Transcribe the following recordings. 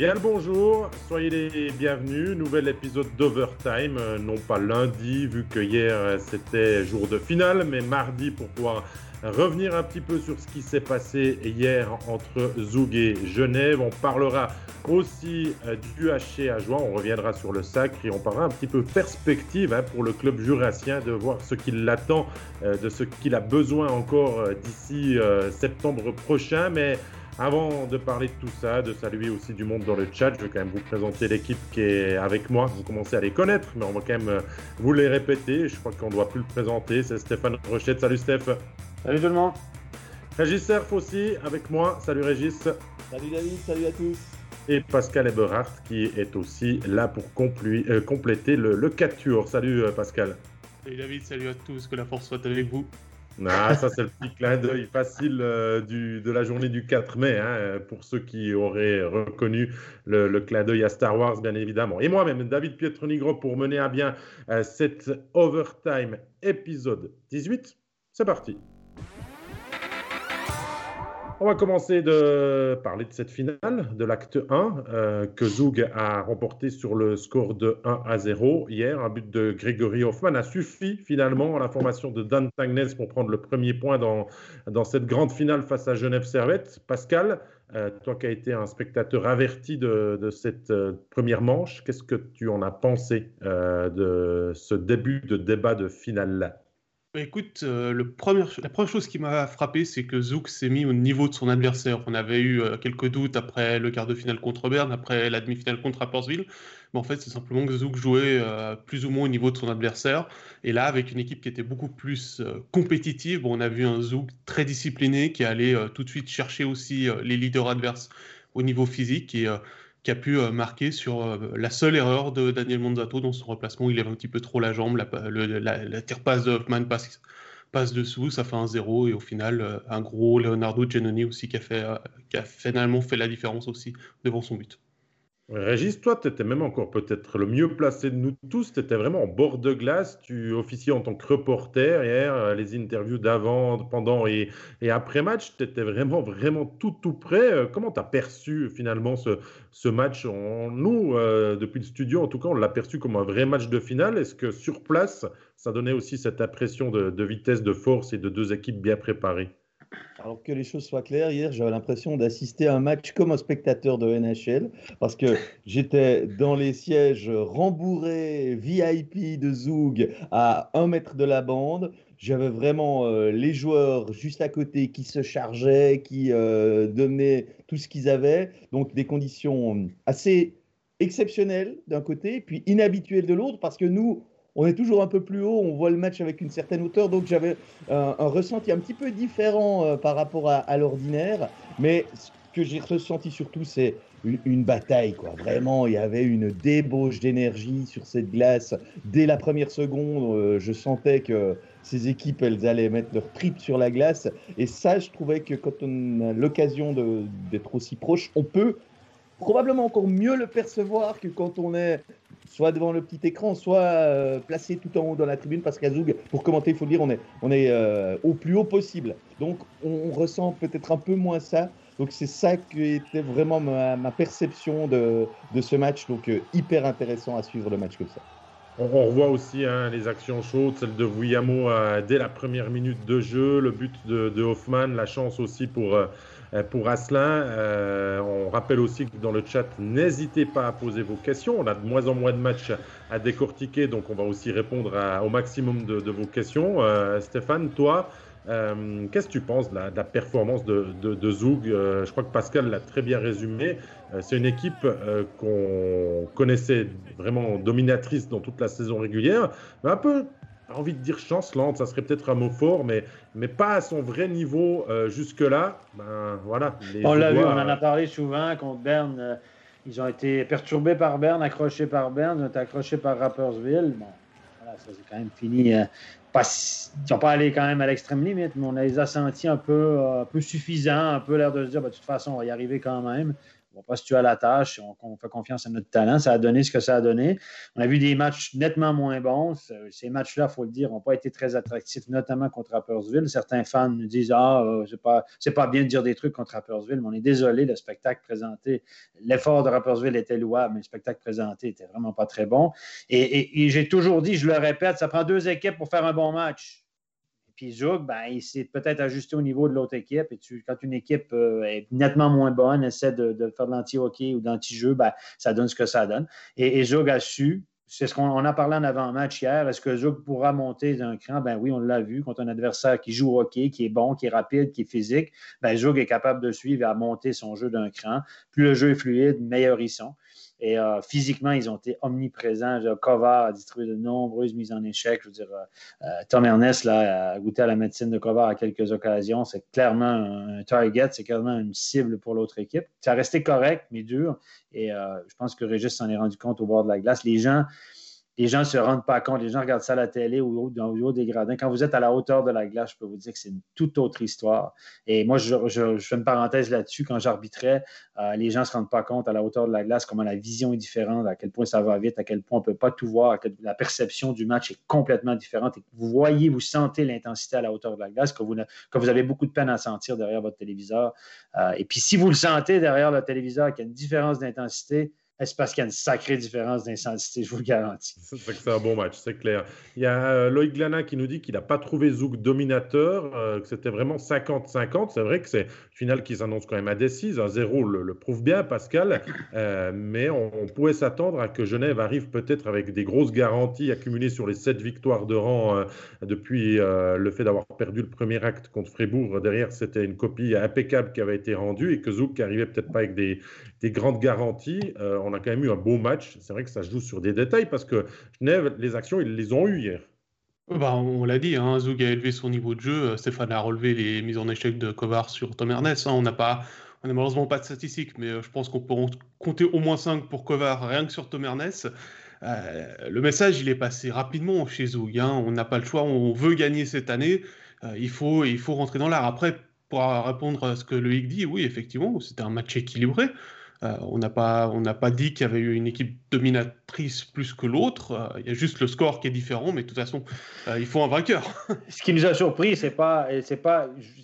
Bien le bonjour, soyez les bienvenus. Nouvel épisode d'Overtime, euh, non pas lundi, vu que hier euh, c'était jour de finale, mais mardi pour pouvoir revenir un petit peu sur ce qui s'est passé hier entre Zoug et Genève. On parlera aussi euh, du HC à Joie, on reviendra sur le sacre et on parlera un petit peu perspective hein, pour le club jurassien de voir ce qui l'attend, de ce qu'il a besoin encore d'ici septembre prochain. Mais avant de parler de tout ça, de saluer aussi du monde dans le chat, je vais quand même vous présenter l'équipe qui est avec moi. Vous commencez à les connaître, mais on va quand même euh, vous les répéter. Je crois qu'on ne doit plus le présenter. C'est Stéphane Rochette. Salut Steph. Salut tout le monde. Régis Cerf aussi avec moi. Salut Régis. Salut David, salut à tous. Et Pascal Eberhardt qui est aussi là pour euh, compléter le, le Salut euh, Pascal. Salut David, salut à tous, que la force soit avec vous. Ah, ça, c'est le petit clin d'œil facile euh, de la journée du 4 mai, hein, pour ceux qui auraient reconnu le, le, clin d'œil à Star Wars, bien évidemment. Et moi-même, David Pietronigro, pour mener à bien euh, cet Overtime épisode 18. C'est parti. On va commencer de parler de cette finale, de l'acte 1, euh, que Zoug a remporté sur le score de 1 à 0 hier. Un but de Grégory Hoffman a suffi finalement à la formation de Dan Tangnes pour prendre le premier point dans, dans cette grande finale face à Genève Servette. Pascal, euh, toi qui as été un spectateur averti de, de cette euh, première manche, qu'est-ce que tu en as pensé de ce début de débat de finale-là? Écoute, euh, la première chose qui m'a frappé, c'est que Zouk s'est mis au niveau de son adversaire. On avait eu euh, quelques doutes après le quart de finale contre Berne, après la demi-finale contre Rapperswil. Mais en fait, c'est simplement que Zouk jouait euh, plus ou moins au niveau de son adversaire. Et là, avec une équipe qui était beaucoup plus compétitive, on a vu un Zouk très discipliné qui allait tout de suite chercher aussi les leaders adverses au niveau physique. Et qui a pu euh, marquer sur euh, la seule erreur de Daniel Monzato dans son remplacement. Il lève un petit peu trop la jambe, la, la, tire-passe de Hoffman passe, passe, dessous, ça fait un zéro. Et au final, euh, un gros Leonardo Giannoni aussi qui a, qui a finalement fait la différence aussi devant son but. Régis, toi, tu étais même encore peut-être le mieux placé de nous tous. Tu étais vraiment en bord de glace. Tu officiais en tant que reporter hier, les interviews d'avant, pendant et, après match. Tu étais vraiment, vraiment tout, tout près. Euh, comment tu as perçu finalement ce, match Nous, euh, depuis le studio, en tout cas, on l'a perçu comme un vrai match de finale. Est-ce que sur place, ça donnait aussi cette impression de vitesse, de force et de deux équipes bien préparées? Alors que les choses soient claires, hier j'avais l'impression d'assister à un match comme un spectateur de NHL parce que j'étais dans les sièges rembourrés VIP de Zoug à un mètre de la bande. J'avais vraiment euh, les joueurs juste à côté qui se chargeaient, qui euh, donnaient tout ce qu'ils avaient. Donc des conditions assez exceptionnelles d'un côté, puis inhabituelles de l'autre parce que nous, on est toujours un peu plus haut, on voit le match avec une certaine hauteur, donc j'avais un, ressenti un petit peu différent euh, par rapport à, l'ordinaire, mais ce que j'ai ressenti surtout, c'est une, bataille, quoi. Vraiment, il y avait une débauche d'énergie sur cette glace. Dès la première seconde, euh, je sentais que ces équipes, elles allaient mettre leur trip sur la glace, et ça, je trouvais que quand on a l'occasion d'être aussi proche, on peut probablement encore mieux le percevoir que quand on est soit devant le petit écran, soit euh, placé tout en haut dans la tribune, parce qu'à Zoug, pour commenter, il faut dire, on est, on est euh, au plus haut possible. Donc on, ressent peut-être un peu moins ça. Donc c'est ça qui était vraiment ma, perception de, de, ce match. Donc euh, hyper intéressant à suivre le match comme ça. On, revoit aussi hein, les actions chaudes, celle de Vuyamo dès la première minute de jeu, le but de, de Hoffman, la chance aussi pour pour Asselin. Euh, on rappelle aussi que dans le chat, n'hésitez pas à poser vos questions. On a de moins en moins de matchs à décortiquer, donc on va aussi répondre au maximum de, vos questions. Euh, Stéphane, toi, qu'est-ce que tu penses de la, performance de, de, Zoug Je crois que Pascal l'a très bien résumé. c'est une équipe qu'on connaissait vraiment dominatrice dans toute la saison régulière, mais un peu envie de dire chancelante, ça serait peut-être un mot fort, mais, mais pas à son vrai niveau euh, jusque-là. Ben, voilà, on l'a vu, on en a parlé souvent contre Berne. Euh, ils ont été perturbés par Berne, accrochés par Berne, ils ont été accrochés par Rappersville. Bon, voilà, ça c'est quand même fini. Euh, pas, ils n'ont pas allé quand même à l'extrême limite, mais on les a sentis un peu, un peu suffisants, un peu l'air de se dire, ben, de toute façon, on va y arriver quand même. On va pas se tuer à la tâche. On, fait confiance à notre talent. Ça a donné ce que ça a donné. On a vu des matchs nettement moins bons. Ces matchs-là, il faut le dire, n'ont pas été très attractifs, notamment contre Rappersville. Certains fans nous disent Ah, euh, c'est pas, bien de dire des trucs contre Rappersville, mais on est désolé. Le spectacle présenté, l'effort de Rappersville était louable, mais le spectacle présenté était vraiment pas très bon. Et j'ai toujours dit, je le répète, ça prend deux équipes pour faire un bon match. Puis Zouk, ben, il s'est peut-être ajusté au niveau de l'autre équipe. Et quand une équipe euh, est nettement moins bonne, essaie de, faire de l'anti-hockey ou d'anti-jeu, ben, ça donne ce que ça donne. Et, et a su, c'est ce qu'on a parlé en avant-match hier. Est-ce que Zouk pourra monter d'un cran? Ben oui, on l'a vu contre un adversaire qui joue au hockey, qui est bon, qui est rapide, qui est physique. Ben Zouk est capable de suivre et à monter son jeu d'un cran. Plus le jeu est fluide, meilleur ils sont. Et euh, physiquement, ils ont été omniprésents. Kovar a distribué de nombreuses mises en échec. Je veux dire, euh, euh, Tom Ernest là, a goûté à la médecine de Kovar à quelques occasions. C'est clairement un target, c'est clairement une cible pour l'autre équipe. Ça a resté correct, mais dur. Et je pense que Régis s'en est rendu compte au bord de la glace. Les gens, les gens ne se rendent pas compte. Les gens regardent ça à la télé ou dans le haut des gradins. Quand vous êtes à la hauteur de la glace, je peux vous dire que c'est une toute autre histoire. Et moi, je, fais une parenthèse là-dessus. Quand j'arbitrais, euh, les gens ne se rendent pas compte à la hauteur de la glace comment la vision est différente, à quel point ça va vite, à quel point on ne peut pas tout voir, la perception du match est complètement différente. Vous voyez, vous sentez l'intensité à la hauteur de la glace, que vous, que vous avez beaucoup de peine à sentir derrière votre téléviseur. Euh, et puis, si vous le sentez derrière le téléviseur, qu'il y a une différence d'intensité, c'est parce qu'il y a une sacrée différence d'intensité, je vous le garantis. C'est un bon match, c'est clair. Il y a euh, Loïc Glana qui nous dit qu'il n'a pas trouvé Zouk dominateur, euh, que c'était vraiment 50-50. C'est vrai que c'est une finale qui s'annonce quand même indécise. Un zéro le, prouve bien, Pascal. Euh, mais on, pouvait s'attendre à que Genève arrive peut-être avec des grosses garanties accumulées sur les sept victoires de rang depuis le fait d'avoir perdu le premier acte contre Fribourg. Derrière, c'était une copie impeccable qui avait été rendue et que Zouk arrivait peut-être pas avec des, des grandes garanties. On a quand même eu un beau match. C'est vrai que ça joue sur des détails parce que Genève, les actions, ils les ont eues hier. Bah, on l'a dit, hein, Zoug a élevé son niveau de jeu. Stéphane a relevé les mises en échec de Kovar sur Tom Ernest. Hein. On n'a pas, on n'a malheureusement pas de statistiques, mais euh, je pense qu'on peut compter au moins 5 pour Kovar, rien que sur Tom Ernest. Euh, le message, il est passé rapidement chez Zoug. Hein. On n'a pas le choix, on veut gagner cette année. il, faut, il faut rentrer dans l'art. Après, pour répondre à ce que Loïc dit, oui, effectivement, c'était un match équilibré. Euh, on n'a pas, pas dit qu'il y avait eu une équipe plus que l'autre. Euh, il y a juste le score qui est différent, mais de toute façon, euh, il faut un vainqueur. Ce qui nous a surpris, c'est pas,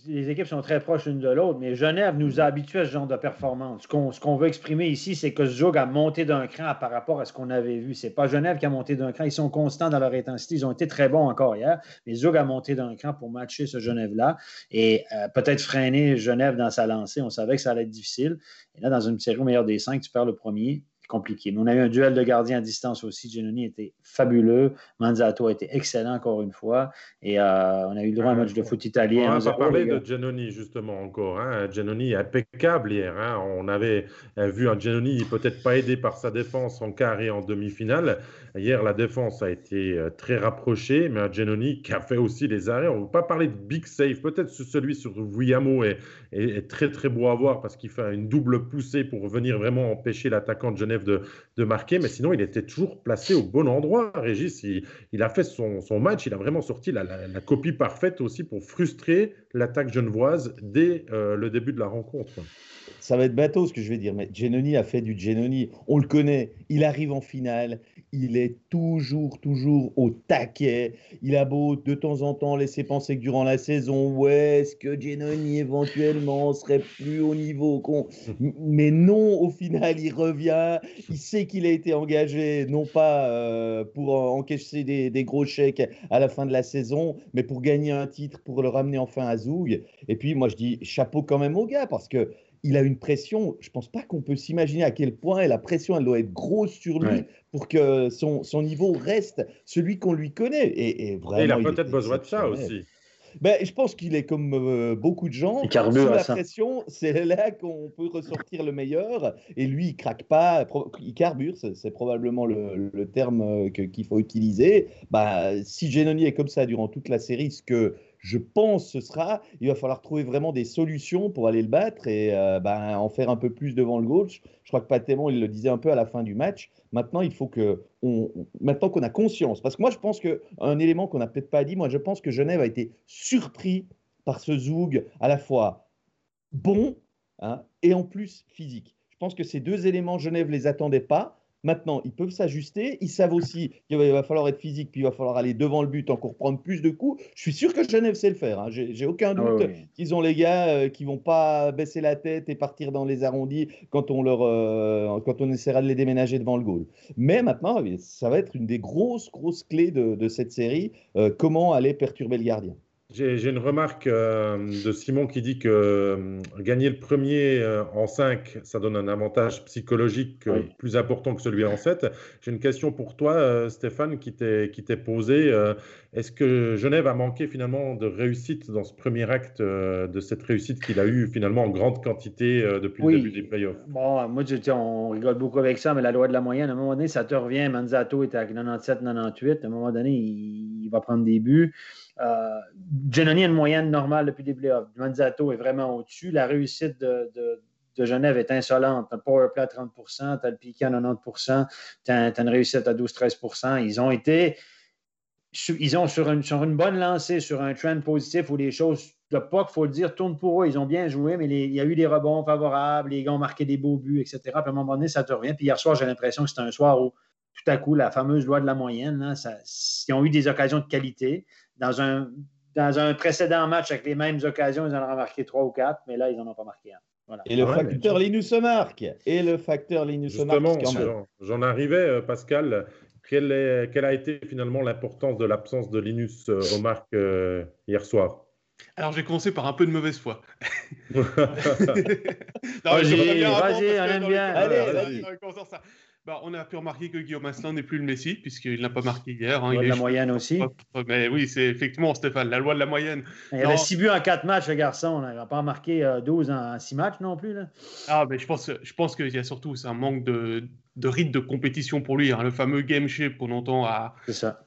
les équipes sont très proches l'une de l'autre, mais Genève nous a habitués à ce genre de performance. Ce qu'on, veut exprimer ici, c'est que Zug a monté d'un cran par rapport à ce qu'on avait vu. C'est pas Genève qui a monté d'un cran. Ils sont constants dans leur intensité. Ils ont été très bons encore hier, mais Zug a monté d'un cran pour matcher ce Genève-là et peut-être freiner Genève dans sa lancée. On savait que ça allait être difficile. Et là, dans une série au meilleur des cinq, tu perds le premier compliqué. Mais on a eu un duel de gardiens à distance aussi. Giannoni était fabuleux. Manzato a été excellent encore une fois. Et euh, on a eu le droit à un match de foot italien. On va parler de Giannoni justement encore. Hein. Giannoni impeccable hier. Hein. On avait euh, vu un Giannoni peut-être pas aidé par sa défense en quart et en demi-finale. Hier, la défense a été euh, très rapprochée, mais un Giannoni qui a fait aussi les arrêts. On ne veut pas parler de big save. Peut-être celui sur Vuyamo est, est, très très beau à voir parce qu'il fait une double poussée pour venir vraiment empêcher l'attaquant de Genève de, marquer, mais sinon, il était toujours placé au bon endroit. Régis, il, a fait son, match, il a vraiment sorti la, copie parfaite aussi pour frustrer l'attaque genevoise dès euh, le début de la rencontre ça va être bateau ce que je vais dire, mais Genoni a fait du Genoni. On le connaît. Il arrive en finale. Il est toujours, toujours au taquet. Il a beau de temps en temps laisser penser que durant la saison, ouais, est-ce que Genoni éventuellement serait plus haut niveau Mais non, au final, il revient. Il sait qu'il a été engagé, non pas euh, pour encaisser des, des, gros chèques à la fin de la saison, mais pour gagner un titre, pour le ramener enfin à Et puis, moi, je dis chapeau quand même au gars parce que il a une pression, je pense pas qu'on peut s'imaginer à quel point la pression, elle doit être grosse sur lui pour que son, son, niveau reste celui qu'on lui connaît. Et, vraiment, il a peut-être besoin de ça aussi. Ben, je pense qu'il est comme euh, beaucoup de gens. Sous la pression, c'est là qu'on peut ressortir le meilleur. Et lui, il craque pas, il carbure, c'est probablement le, le terme euh, qu'il faut utiliser. Ben, si Genoni est comme ça durant toute la série, ce que je pense ce sera, il va falloir trouver vraiment des solutions pour aller le battre et euh, ben, en faire un peu plus devant le goal. Je, crois que Patémon, il le disait un peu à la fin du match. Maintenant, il faut que, on, maintenant qu'on a conscience, parce que moi, je pense qu'un élément qu'on n'a peut-être pas dit, moi, je pense que Genève a été surpris par ce Zoug à la fois bon hein, et en plus physique. Je pense que ces deux éléments, Genève les attendait pas. Maintenant, ils peuvent s'ajuster. Ils savent aussi qu'il va falloir être physique, puis il va falloir aller devant le but, encore prendre plus de coups. Je suis sûr que Genève sait le faire. Hein. J'ai aucun ah doute qu'ils ont les gars euh, qui vont pas baisser la tête et partir dans les arrondis quand on, leur, euh, quand on essaiera de les déménager devant le goal. Mais maintenant, ça va être une des grosses, grosses clés de, cette série. Euh, comment aller perturber le gardien j'ai une remarque euh, de Simon qui dit que euh, gagner le premier euh, en 5, ça donne un avantage psychologique plus important que celui en 7. J'ai une question pour toi, Stéphane, qui t'est posée. Est-ce que Genève a manqué finalement de réussite dans ce premier acte, de cette réussite qu'il a eue finalement en grande quantité depuis le début des playoffs? Bon, moi, je, on rigole beaucoup avec ça, mais la loi de la moyenne, à un moment donné, ça te revient. Manzato était à 97-98. À un moment donné, il va prendre des buts. Euh, a une moyenne normale depuis les playoffs. Manzato est vraiment au-dessus. La réussite de, Genève est insolente. Tu as le power play à 30 tu as le piqué à 90 tu as, une réussite à 12-13% Ils ont été ils ont sur une, bonne lancée, sur un trend positif où les choses, de pas il faut le dire, tournent pour eux. Ils ont bien joué, mais il y a eu des rebonds favorables, les gars ont marqué des beaux buts, etc. Puis à un moment donné, ça te revient. Puis hier soir, j'ai l'impression que c'était un soir où tout à coup, la fameuse loi de la moyenne, ils ont eu des occasions de qualité dans un, dans un précédent match avec les mêmes occasions, ils en ont marqué trois ou quatre, mais là, ils n'en ont pas marqué un. Et le facteur Linus se marque. Et le facteur Linus se marque. Justement, j'en arrivais, euh, Pascal. Quelle, est, quelle, a été finalement l'importance de l'absence de Linus euh, au marque euh, hier soir? Alors, j'ai commencé par un peu de mauvaise foi. vas-y, vas-y, on aime bien. Allez, allez. Bah, on a pu remarquer que Guillaume Asselin n'est plus le Messi, puisqu'il n'a pas marqué hier. Hein, il est la moyenne aussi. Mais oui, c'est effectivement, Stéphane, la loi de la moyenne. Il y avait 6 buts en 4 matchs, le garçon. Il n'a pas marqué 12 euh, en 6 matchs non plus. Là. Ah, mais je pense, je pense qu'il y a surtout un manque de, de rythme de compétition pour lui. Hein. Le fameux game shape qu'on entend à,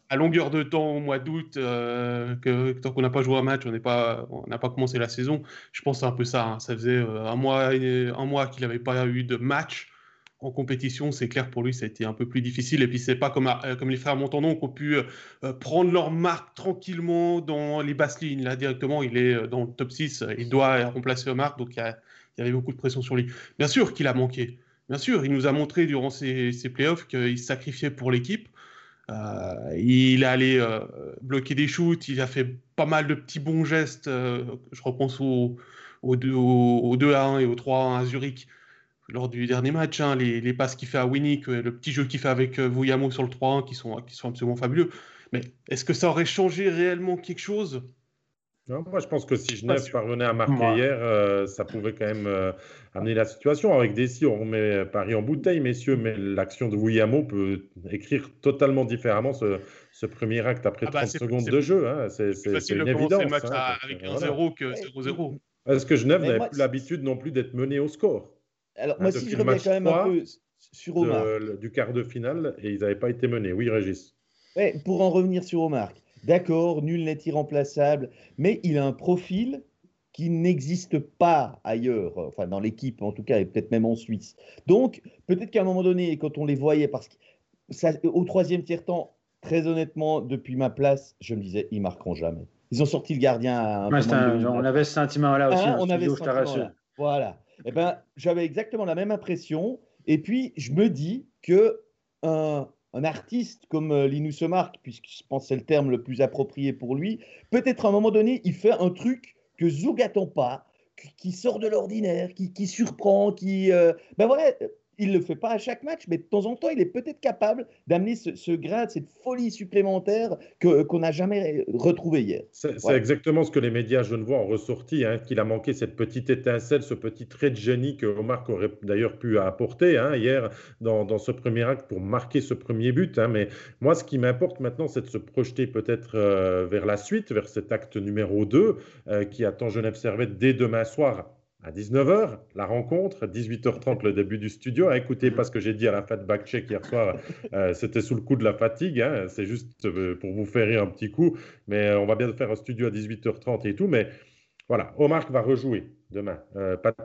à longueur de temps au mois d'août, euh, que, tant qu'on n'a pas joué un match, on n'a pas, pas commencé la saison. Je pense que c'est un peu ça. Hein. Ça faisait euh, un mois, un mois qu'il n'avait pas eu de match en compétition, c'est clair pour lui, ça a été un peu plus difficile. Et puis, c'est pas comme, euh, les frères Montandon qui ont pu euh, euh, prendre leur marque tranquillement dans les basses lignes. Là, directement, il est dans le top 6, il doit remplacer Omar, donc il y, avait beaucoup de pression sur lui. Bien sûr qu'il a manqué. Bien sûr, il nous a montré durant ces, ces playoffs qu'il sacrifiait pour l'équipe. il est allé bloquer des shoots, il a fait pas mal de petits bons gestes. je repense au, au, 2, au, 2 à 1 et au 3 à 1 à Zurich lors du dernier match, hein, les, passes qu'il fait à Winnie, le petit jeu qu'il fait avec euh, sur le 3-1 qui sont, qui sont absolument fabuleux. Mais est-ce que ça aurait changé réellement quelque chose? Non, moi, je pense que si Genève parvenait à marquer hier, euh, ça pouvait quand même euh, amener la situation. Avec Dessy, on remet Paris en bouteille, messieurs, mais l'action de Vouillamo peut écrire totalement différemment ce, premier acte après 30 ah bah, secondes de jeu. Hein. C'est une évidence. Le match hein, avec 1-0 que 0-0. Est-ce que Genève n'avait plus l'habitude non plus d'être mené au score alors, hein, moi, si je reviens quand même un peu sur Omar. du quart de finale, et ils n'avaient pas été menés. Oui, Régis. pour en revenir sur Omar, d'accord, nul n'est irremplaçable, mais il a un profil qui n'existe pas ailleurs, enfin dans l'équipe en tout cas, et peut-être même en Suisse. Donc, peut-être qu'à un moment donné, quand on les voyait, parce qu'au troisième tiers-temps, très honnêtement, depuis ma place, je me disais, ils marqueront jamais. Ils ont sorti le gardien à un, On avait ce sentiment-là aussi. Hein, on avait ce sentiment Voilà eh ben, j'avais exactement la même impression. Et puis, je me dis que un, artiste comme euh, Linus Mark, puisque je pense c'est le terme le plus approprié pour lui, peut-être à un moment donné, il fait un truc que Zoug attend pas, qui sort de l'ordinaire, qui, qui, surprend, qui... Euh, ben voilà, il ne le fait pas à chaque match, mais de temps en temps, il est peut-être capable d'amener ce, ce, grain, cette folie supplémentaire qu'on n'a jamais retrouvé hier. C'est exactement ce que les médias genevois ont ressorti, hein, qu'il a manqué cette petite étincelle, ce petit trait de génie que Omar aurait d'ailleurs pu apporter hein, hier dans, ce premier acte pour marquer ce premier but. Hein. Mais moi, ce qui m'importe maintenant, c'est de se projeter peut-être euh, vers la suite, vers cet acte numéro 2 euh, qui attend Genève Servette dès demain soir à 19h, la rencontre, 18h30, le début du studio. Écoutez pas ce que j'ai dit à la de backcheck hier soir, euh, c'était sous le coup de la fatigue, hein. c'est juste euh, pour vous faire rire un petit coup, mais euh, on va bien faire un studio à 18h30 et tout, mais voilà, Omar va rejouer demain.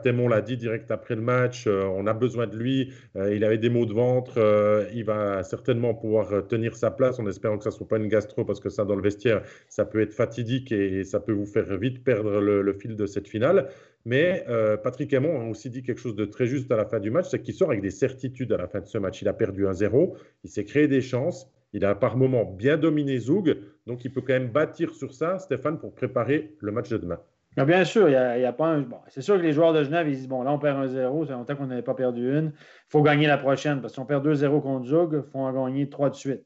Témon l'a dit direct après le match, on a besoin de lui, il avait des maux de ventre, il va certainement pouvoir tenir sa place en espérant que ça ne soit pas une gastro, parce que ça, dans le vestiaire, ça peut être fatidique et, ça peut vous faire vite perdre le fil de cette finale. Mais euh, Patrick Aymon a aussi dit quelque chose de très juste à la fin du match, c'est qu'il sort avec des certitudes à la fin de ce match. Il a perdu 1-0, il s'est créé des chances, il a par moments bien dominé Zoug, donc il peut quand même bâtir sur ça, Stéphane, pour préparer le match de demain. bien sûr, il y a, pas un... c'est sûr que les joueurs de Genève, ils disent bon, là, on perd 1-0, c'est longtemps qu'on n'avait pas perdu une. Il faut gagner la prochaine, parce qu'on perd 2-0 contre Zoug, il faut en gagner 3 de suite.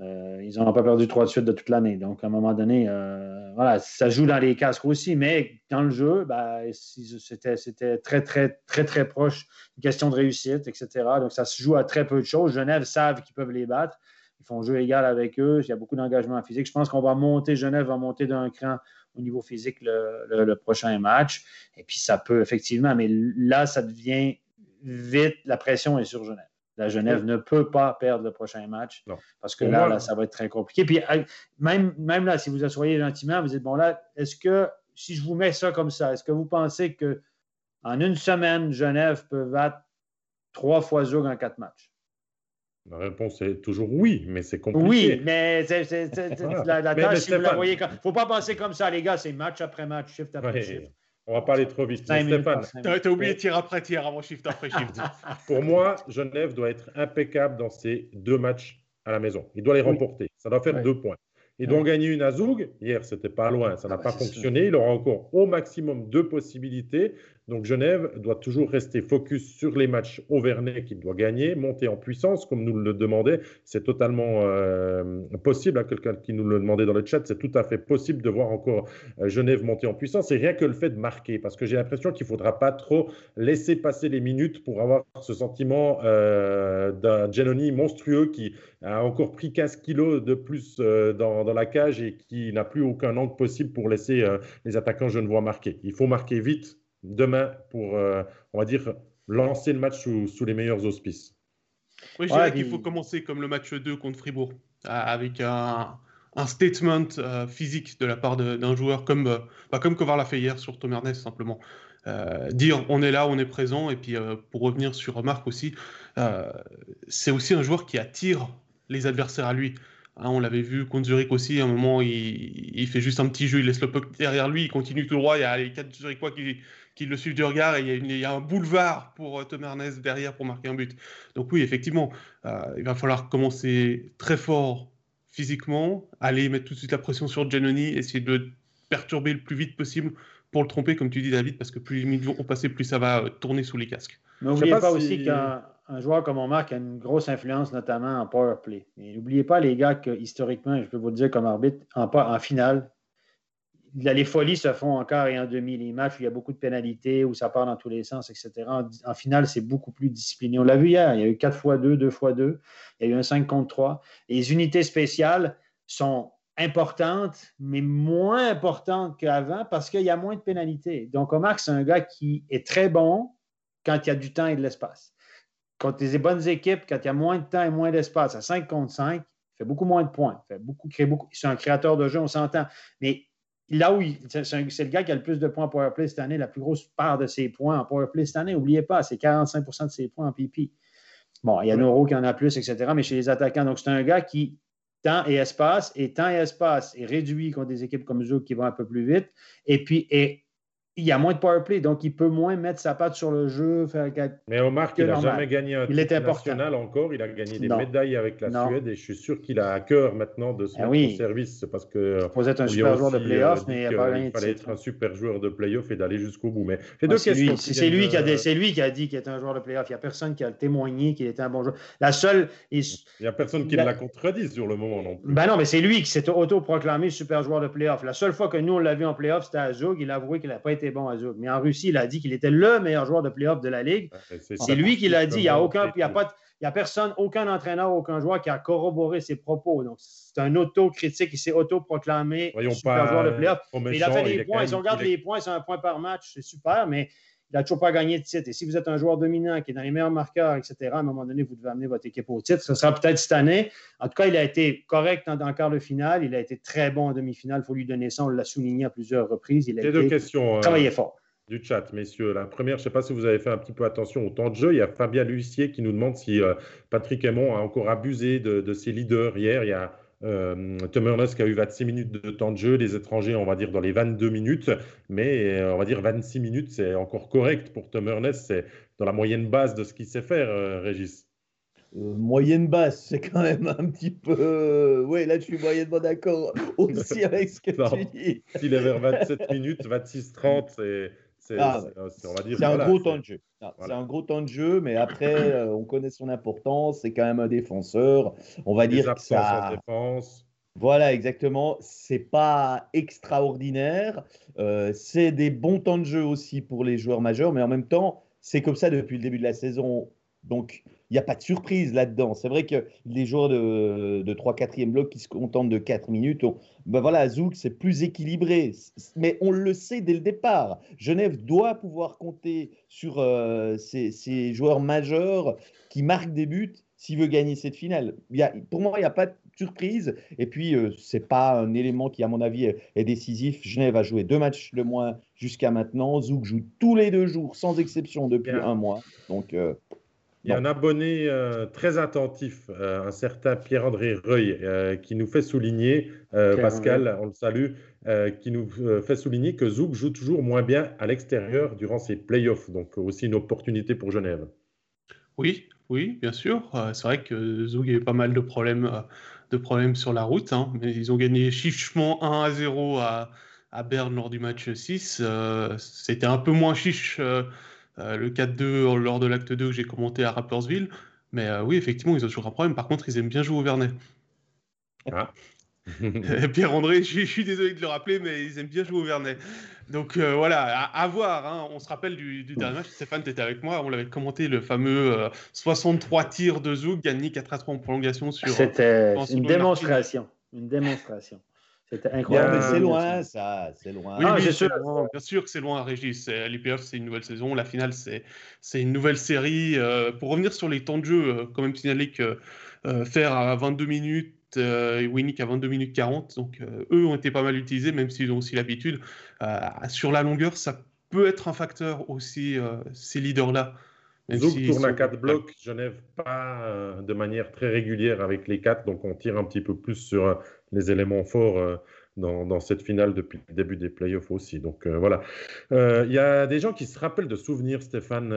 Euh, ils n'ont pas perdu trois de suite de toute l'année. Donc, à un moment donné, euh, voilà, ça joue dans les casques aussi, mais dans le jeu, ben, c'était très, très, très, très proche. Une question de réussite, etc. Donc, ça se joue à très peu de choses. Genève savent qu'ils peuvent les battre. Ils font jeu égal avec eux. Il y a beaucoup d'engagement physique. Je pense qu'on va monter, Genève va monter d'un cran au niveau physique le prochain match. Et puis, ça peut effectivement, mais là, ça devient vite, la pression est sur Genève. La Genève ne peut pas perdre le prochain match parce que là, ça va être très compliqué. Puis même, même là, si vous assoyez gentiment, vous dites bon là, est-ce que si je vous mets ça comme ça, est-ce que vous pensez que en une semaine, Genève peut battre trois fois Zug en quatre matchs? La réponse est toujours oui, mais c'est compliqué. Oui, mais c'est, la, tâche, si vous la voyez. Il ne faut pas penser comme ça, les gars, c'est match après match, shift après shift. On va pas aller trop vite. Stéphane. Tu as oublié tir après tir avant shift après shift. Pour moi, Genève doit être impeccable dans ces deux matchs à la maison. Il doit les remporter. Ça doit faire deux points. Ils doivent gagner une à Zoug. Hier, c'était pas loin. Ça n'a ah bah, pas fonctionné. Il aura encore au maximum deux possibilités. Donc Genève doit toujours rester focus sur les matchs auvernais qu'il doit gagner, monter en puissance comme nous le demandait. C'est totalement euh, possible. Hein, quelqu'un qui nous le demandait dans le chat, c'est tout à fait possible de voir encore euh, Genève monter en puissance. Et rien que le fait de marquer, parce que j'ai l'impression qu'il ne faudra pas trop laisser passer les minutes pour avoir ce sentiment euh, d'un Genoni monstrueux qui a encore pris 15 kilos de plus dans, dans, la cage et qui n'a plus aucun angle possible pour laisser les attaquants genevois marquer. Il faut marquer vite demain pour, euh, on va dire, lancer le match sous, les meilleurs auspices. Oui, je dirais qu'il faut commencer comme le match 2 contre Fribourg, avec un, statement euh, physique de la part d'un joueur comme, euh, bah, comme Kovar l'a fait hier sur Tom Ernest, simplement. dire on est là, on est présent, et puis pour revenir sur Marc aussi, c'est aussi un joueur qui attire les adversaires à lui. Hein, on l'avait vu contre Zurich aussi, à un moment, il, fait juste un petit jeu, il laisse le puck derrière lui, il continue tout droit, il y a les quatre Zurichois qui, qui le suivent du regard et il y a, un boulevard pour euh, Tom Ernest derrière pour marquer un but. Donc oui, effectivement, euh, il va falloir commencer très fort physiquement, aller mettre tout de suite la pression sur Giannoni, essayer de perturber le plus vite possible pour le tromper, comme tu dis David, parce que plus les minutes vont passer, plus ça va euh, tourner sous les casques. N'oubliez pas, aussi qu'un joueur comme Omar a une grosse influence, notamment en power play. n'oubliez pas, les gars, que historiquement, je peux vous le dire comme arbitre, en, en finale, les folies se font encore et en demi. Les matchs où il y a beaucoup de pénalités, où ça part dans tous les sens, etc. En, finale, c'est beaucoup plus discipliné. On l'a vu hier, il y a eu 4 x 2, 2 x 2, il y a eu un 5 contre 3. Les unités spéciales sont importantes, mais moins importantes qu'avant parce qu'il y a moins de pénalités. Donc, Omar, c'est un gars qui est très bon quand il y a du temps et de l'espace. Quand il y a des bonnes équipes, quand il y a moins de temps et moins d'espace, à 5 contre 5, il fait beaucoup moins de points. fait beaucoup, crée beaucoup. C'est un créateur de jeu, on s'entend. Mais là où c'est le gars qui a le plus de points en powerplay cette année, la plus grosse part de ses points en powerplay cette année, n'oubliez pas, c'est 45% de ses points en PP. Bon, il y a Noro qui en a plus, etc., mais chez les attaquants, donc c'est un gars qui, temps et espace, et temps et espace est réduit contre des équipes comme Zouk qui vont un peu plus vite, et puis est il y a moins de power play, donc il peut moins mettre sa patte sur le jeu. Faire... Mais Omar, il n'a jamais gagné un titre national encore. Il a gagné des médailles avec la Suède et je suis sûr qu'il a à cœur maintenant de se ah mettre au service parce que. Vous êtes un super joueur de playoff, mais il pas Il fallait être un super joueur de playoff et d'aller jusqu'au bout. Mais c'est lui, lui, qui a, lui qui a dit qu'il était un joueur de playoff. Il n'y a personne qui a témoigné qu'il était un bon joueur. La seule. Il n'y a personne qui l'a contredit sur le moment non plus. Ben non, mais c'est lui qui s'est auto-proclamé super joueur de playoff. La seule fois que nous, on l'a vu en playoff, c'était à Zug. Il a avoué qu'il n'a pas été bon à Zug. Mais en Russie, il a dit qu'il était le meilleur joueur de playoff de la Ligue. C'est lui qui l'a dit. Il n'y a aucun, il y a pas il a personne, aucun entraîneur, aucun joueur qui a corroboré ses propos. Donc, c'est un auto-critique. Il s'est auto-proclamé super joueur de playoff. Il a fait des points. Si on regarde les points, c'est un point par match. C'est super, mais il n'a toujours pas gagné de titre. Et si vous êtes un joueur dominant qui est dans les meilleurs marqueurs, etc., à un moment donné, vous devez amener votre équipe au titre. Ce sera peut-être cette année. En tout cas, il a été correct dans, le quart de finale. Il a été très bon en demi-finale. Il faut lui donner ça. On l'a souligné à plusieurs reprises. Il a deux questions. Euh, travaillé fort du chat, messieurs. La première, je ne sais pas si vous avez fait un petit peu attention au temps de jeu. Il y a Fabien Lucier qui nous demande si euh, Patrick Aymon a encore abusé de, ses leaders hier. Il y a euh, Tom Ernest qui a eu 26 minutes de temps de jeu, les étrangers, on va dire, dans les 22 minutes, mais on va dire 26 minutes, c'est encore correct pour Tom Ernest, c'est dans la moyenne base de ce qu'il sait faire, Régis. moyenne basse, c'est quand même un petit peu. Oui, là, je suis moyennement d'accord aussi avec ce que tu dis. S'il est vers 27 minutes, 26-30, c'est c'est ah, un gros temps de jeu. C'est un gros temps de jeu, mais après, euh, on connaît son importance. C'est quand même un défenseur. On va dire que ça. défense. Voilà, exactement. C'est pas extraordinaire. Euh, c'est des bons temps de jeu aussi pour les joueurs majeurs, mais en même temps, c'est comme ça depuis le début de la saison. Donc, il n'y a pas de surprise là-dedans. C'est vrai que les joueurs de, de 3-4e bloc qui se contentent de 4 minutes, ben voilà, Zouk, c'est plus équilibré. Mais on le sait dès le départ. Genève doit pouvoir compter sur euh, ces, joueurs majeurs qui marquent des buts s'il veut gagner cette finale. Il y a, pour moi, il n'y a pas de surprise. Et puis, euh, ce n'est pas un élément qui, à mon avis, est, décisif. Genève a joué deux matchs de moins jusqu'à maintenant. Zouk joue tous les deux jours, sans exception, depuis un mois. Donc. Euh, il y a un abonné euh, très attentif, euh, un certain Pierre-André Reuil, euh, qui nous fait souligner, Pascal, on le salue, qui nous fait souligner que Zouk joue toujours moins bien à l'extérieur durant ses playoffs. Donc aussi une opportunité pour Genève. Oui, oui, bien sûr. C'est vrai que Zouk a eu pas mal de problèmes, de problèmes sur la route, hein, mais ils ont gagné chichement 1 à 0 à, à Berne lors du match 6. C'était un peu moins chiche euh, le 4-2 lors de l'acte 2 que j'ai commenté à Rappersville. Mais euh, oui, effectivement, ils ont toujours un problème. Par contre, ils aiment bien jouer au Vernet. Ah. Pierre-André, je, suis désolé de le rappeler, mais ils aiment bien jouer au Vernet. Donc euh, voilà, à, voir. Hein. On se rappelle du, dernier match. Stéphane, tu étais avec moi. On l'avait commenté, le fameux 63 tirs de Zouk, gagné 4 à 3 en prolongation sur. C'était une démonstration. Une démonstration. C'était incroyable. c'est loin, ça. C'est loin. Oui, ah, sûr. bien sûr que c'est loin, Régis. L'IPF, c'est une nouvelle saison. La finale, c'est une nouvelle série. Euh, pour revenir sur les temps de jeu, euh, quand même signaler que euh, faire à 22 minutes et Winnick à 22 minutes 40. Donc, eux ont été pas mal utilisés, même s'ils ont aussi l'habitude. sur la longueur, ça peut être un facteur aussi, ces leaders-là. Zouk tourne à 4 blocs, Genève pas de manière très régulière avec les 4, donc on tire un petit peu plus sur les éléments forts euh, dans, cette finale depuis le début des playoffs aussi. Donc euh, voilà. Euh, il y a des gens qui se rappellent de souvenirs, Stéphane,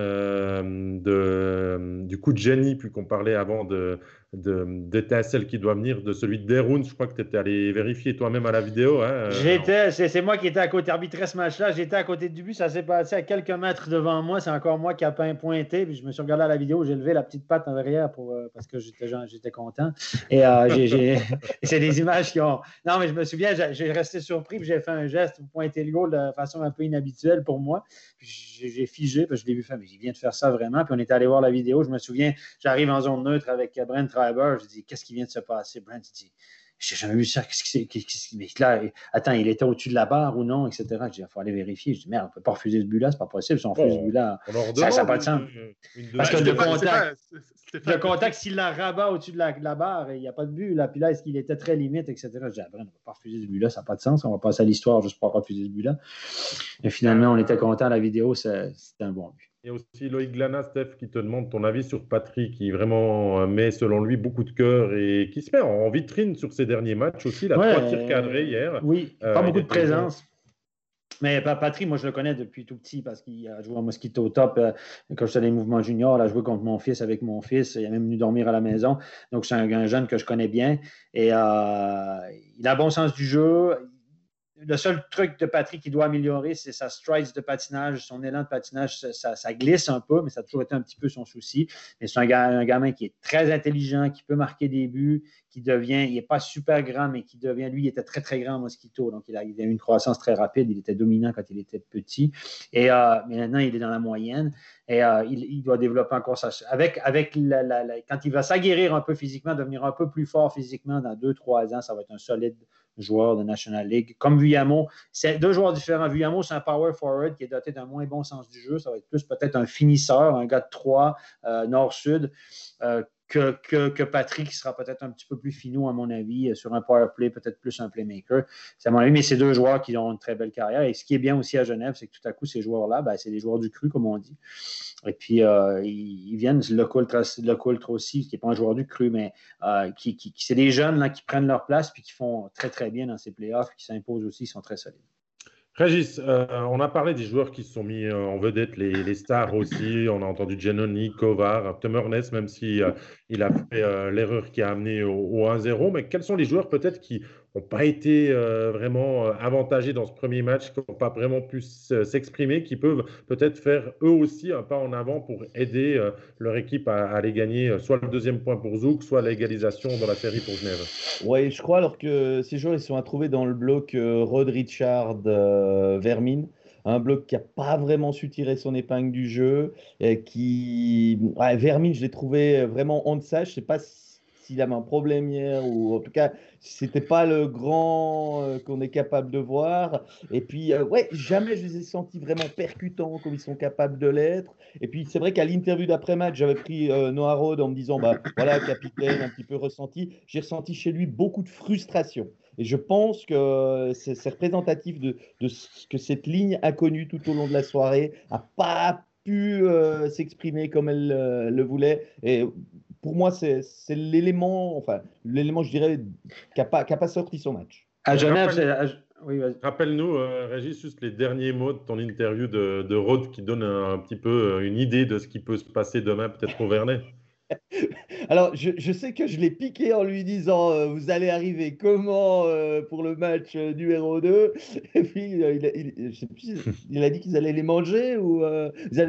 du coup de génie, puis qu'on parlait avant de, d'étincelle qui doit venir de celui de Deroun. Je crois que tu étais allé vérifier toi-même à la vidéo. Hein, euh, J'étais, c'est moi qui étais à côté, arbitrer ce match-là. J'étais à côté du but, ça s'est passé à quelques mètres devant moi. C'est encore moi qui a pas pointé. Puis je me suis regardé à la vidéo, j'ai levé la petite patte en arrière pour, euh, parce que j'étais content. Et euh, c'est des images qui ont. Non, mais je me souviens, j'ai resté surpris, puis j'ai fait un geste pour pointer le goal de façon un peu inhabituelle pour moi. J'ai figé, puis je l'ai vu faire, mais il vient de faire ça vraiment. Puis on est allé voir la vidéo. Je me souviens, j'arrive en zone neutre avec Brent je dis, qu'est-ce qui vient de se passer? Brent, dit, j'ai jamais vu ça. Qu'est-ce? Mais là, attends, il était au-dessus de la barre ou non, etc. Je dis, il faut aller vérifier. Je dis, merde, on ne peut pas refuser ce but-là, c'est pas possible. Si on refuse ce but-là, ça n'a pas de sens. Parce que le contact, le contact, s'il la rabat au-dessus de la, barre, il n'y a pas de but. Là. Puis là, est-ce qu'il était très limite, etc. Je dis, ah, on ne peut pas refuser ce but-là, ça n'a pas de sens. On va passer à l'histoire juste pour refuser ce but-là. Et finalement, on était content. La vidéo, c'était un bon but. Il y a aussi Loïc Glana, Steph, qui te demande ton avis sur Patrick, qui vraiment met, selon lui, beaucoup de cœur et qui se met en vitrine sur ses derniers matchs aussi. Il a trois tirs cadrés hier. Oui, pas euh, beaucoup de présence. Mais Patrick, moi, je le connais depuis tout petit parce qu'il a joué à Mosquito Top euh, quand j'étais dans les mouvements juniors. Il a joué contre mon fils avec mon fils. Il est même venu dormir à la maison. Donc, c'est un, jeune que je connais bien. Et euh, il a bon sens du jeu le seul truc de Patrick qui doit améliorer, c'est sa stride de patinage, son élan de patinage, ça, glisse un peu, mais ça a toujours été un petit peu son souci. Mais c'est un, gamin qui est très intelligent, qui peut marquer des buts, qui devient, il n'est pas super grand, mais qui devient, lui, il était très, très grand Mosquito, donc il a, eu une croissance très rapide, il était dominant quand il était petit. Et euh, mais maintenant, il est dans la moyenne et euh, il, doit développer encore ça. Avec, avec quand il va s'aguerrir un peu physiquement, devenir un peu plus fort physiquement dans deux, trois ans, ça va être un solide joueur de National League. Comme Vuyamo, c'est deux joueurs différents. Vuyamo, c'est un power forward qui est doté d'un moins bon sens du jeu. Ça va être plus peut-être un finisseur, un gars de 3, euh, nord-sud. Euh, que, Patrick, qui sera peut-être un petit peu plus finaux, à mon avis, sur un power play, peut-être plus un playmaker. C'est à mon avis, mais c'est deux joueurs qui ont une très belle carrière. Et ce qui est bien aussi à Genève, c'est que tout à coup, ces joueurs-là, ben, c'est des joueurs du cru, comme on dit. Et puis, euh, ils, viennent, le Coultre aussi, qui n'est pas un joueur du cru, mais euh, qui, qui, c'est des jeunes là, qui prennent leur place puis qui font très, très bien dans ces playoffs, qui s'imposent aussi, ils sont très solides. Régis, euh, on a parlé des joueurs qui se sont mis en vedette, les, stars aussi. On a entendu Giannoni, Kovar, Tom même si il a fait l'erreur qui a amené au 1-0. Mais quels sont les joueurs peut-être qui n'ont pas été euh, vraiment euh, avantagés dans ce premier match, qui n'ont pas vraiment pu s'exprimer, qui peuvent peut-être faire eux aussi un pas en avant pour aider euh, leur équipe à, aller gagner soit le deuxième point pour Zouk, soit l'égalisation dans la série pour Genève. Oui, je crois alors que ces joueurs ils sont à trouver dans le bloc Rod Richard Vermin un bloc qui n'a pas vraiment su tirer son épingle du jeu, et qui... Vermin, je l'ai trouvé vraiment en deçà. Je ne sais pas s'il avait un problème hier, ou en tout cas, c'était pas le grand euh, qu'on est capable de voir. Et puis, euh, ouais, jamais je les ai sentis vraiment percutants comme ils sont capables de l'être. Et puis, c'est vrai qu'à l'interview d'après-match, j'avais pris euh, Noah Rod en me disant, bah voilà, capitaine, un petit peu ressenti. J'ai ressenti chez lui beaucoup de frustration. Et je pense que c'est représentatif de, ce que cette ligne inconnue tout au long de la soirée n'a pas pu s'exprimer comme elle le voulait. Et pour moi, c'est l'élément, enfin, l'élément, je dirais, qui n'a pas, pas, sorti son match. À Genève, Rappelle-nous, euh, Régis, juste les derniers mots de ton interview de, de Rode qui donne un, petit peu euh, une idée de ce qui peut se passer demain, peut-être au Vernet. Alors, je, je, sais que je l'ai piqué en lui disant euh, Vous allez arriver comment pour le match numéro 2 Et puis, il, il, a dit qu'ils allaient les manger ou.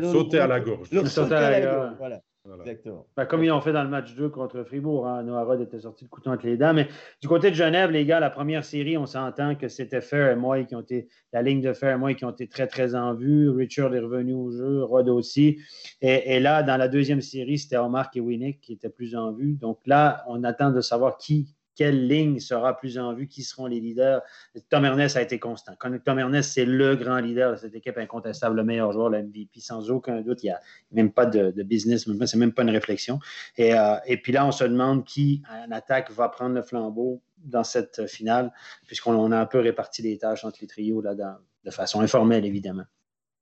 sauter à la gorge. Sauter à la gorge, voilà. Exactement. Ben, comme ils ont fait dans le match 2 contre Fribourg, hein, Noah Rod était sorti le couteau entre les dents. Mais du côté de Genève, les gars, la première série, on s'entend que c'était Fair et moi qui ont été, la ligne de Fair et moi qui ont été très, très en vue. Richard est revenu au jeu, Rod aussi. Et, et là, dans la deuxième série, c'était Omar et Winnick qui étaient plus en vue. Donc là, on attend de savoir qui quelle ligne sera plus en vue, qui seront les leaders. Tom Ernest a été constant. Tom Ernest, c'est le grand leader de cette équipe, incontestable, le meilleur joueur, le MVP, sans aucun doute. Il n'y a même pas de, de business, c'est même pas une réflexion. Et, euh, et, puis là, on se demande qui, en attaque, va prendre le flambeau dans cette finale, puisqu'on a un peu réparti les tâches entre les trios là, de façon informelle, évidemment.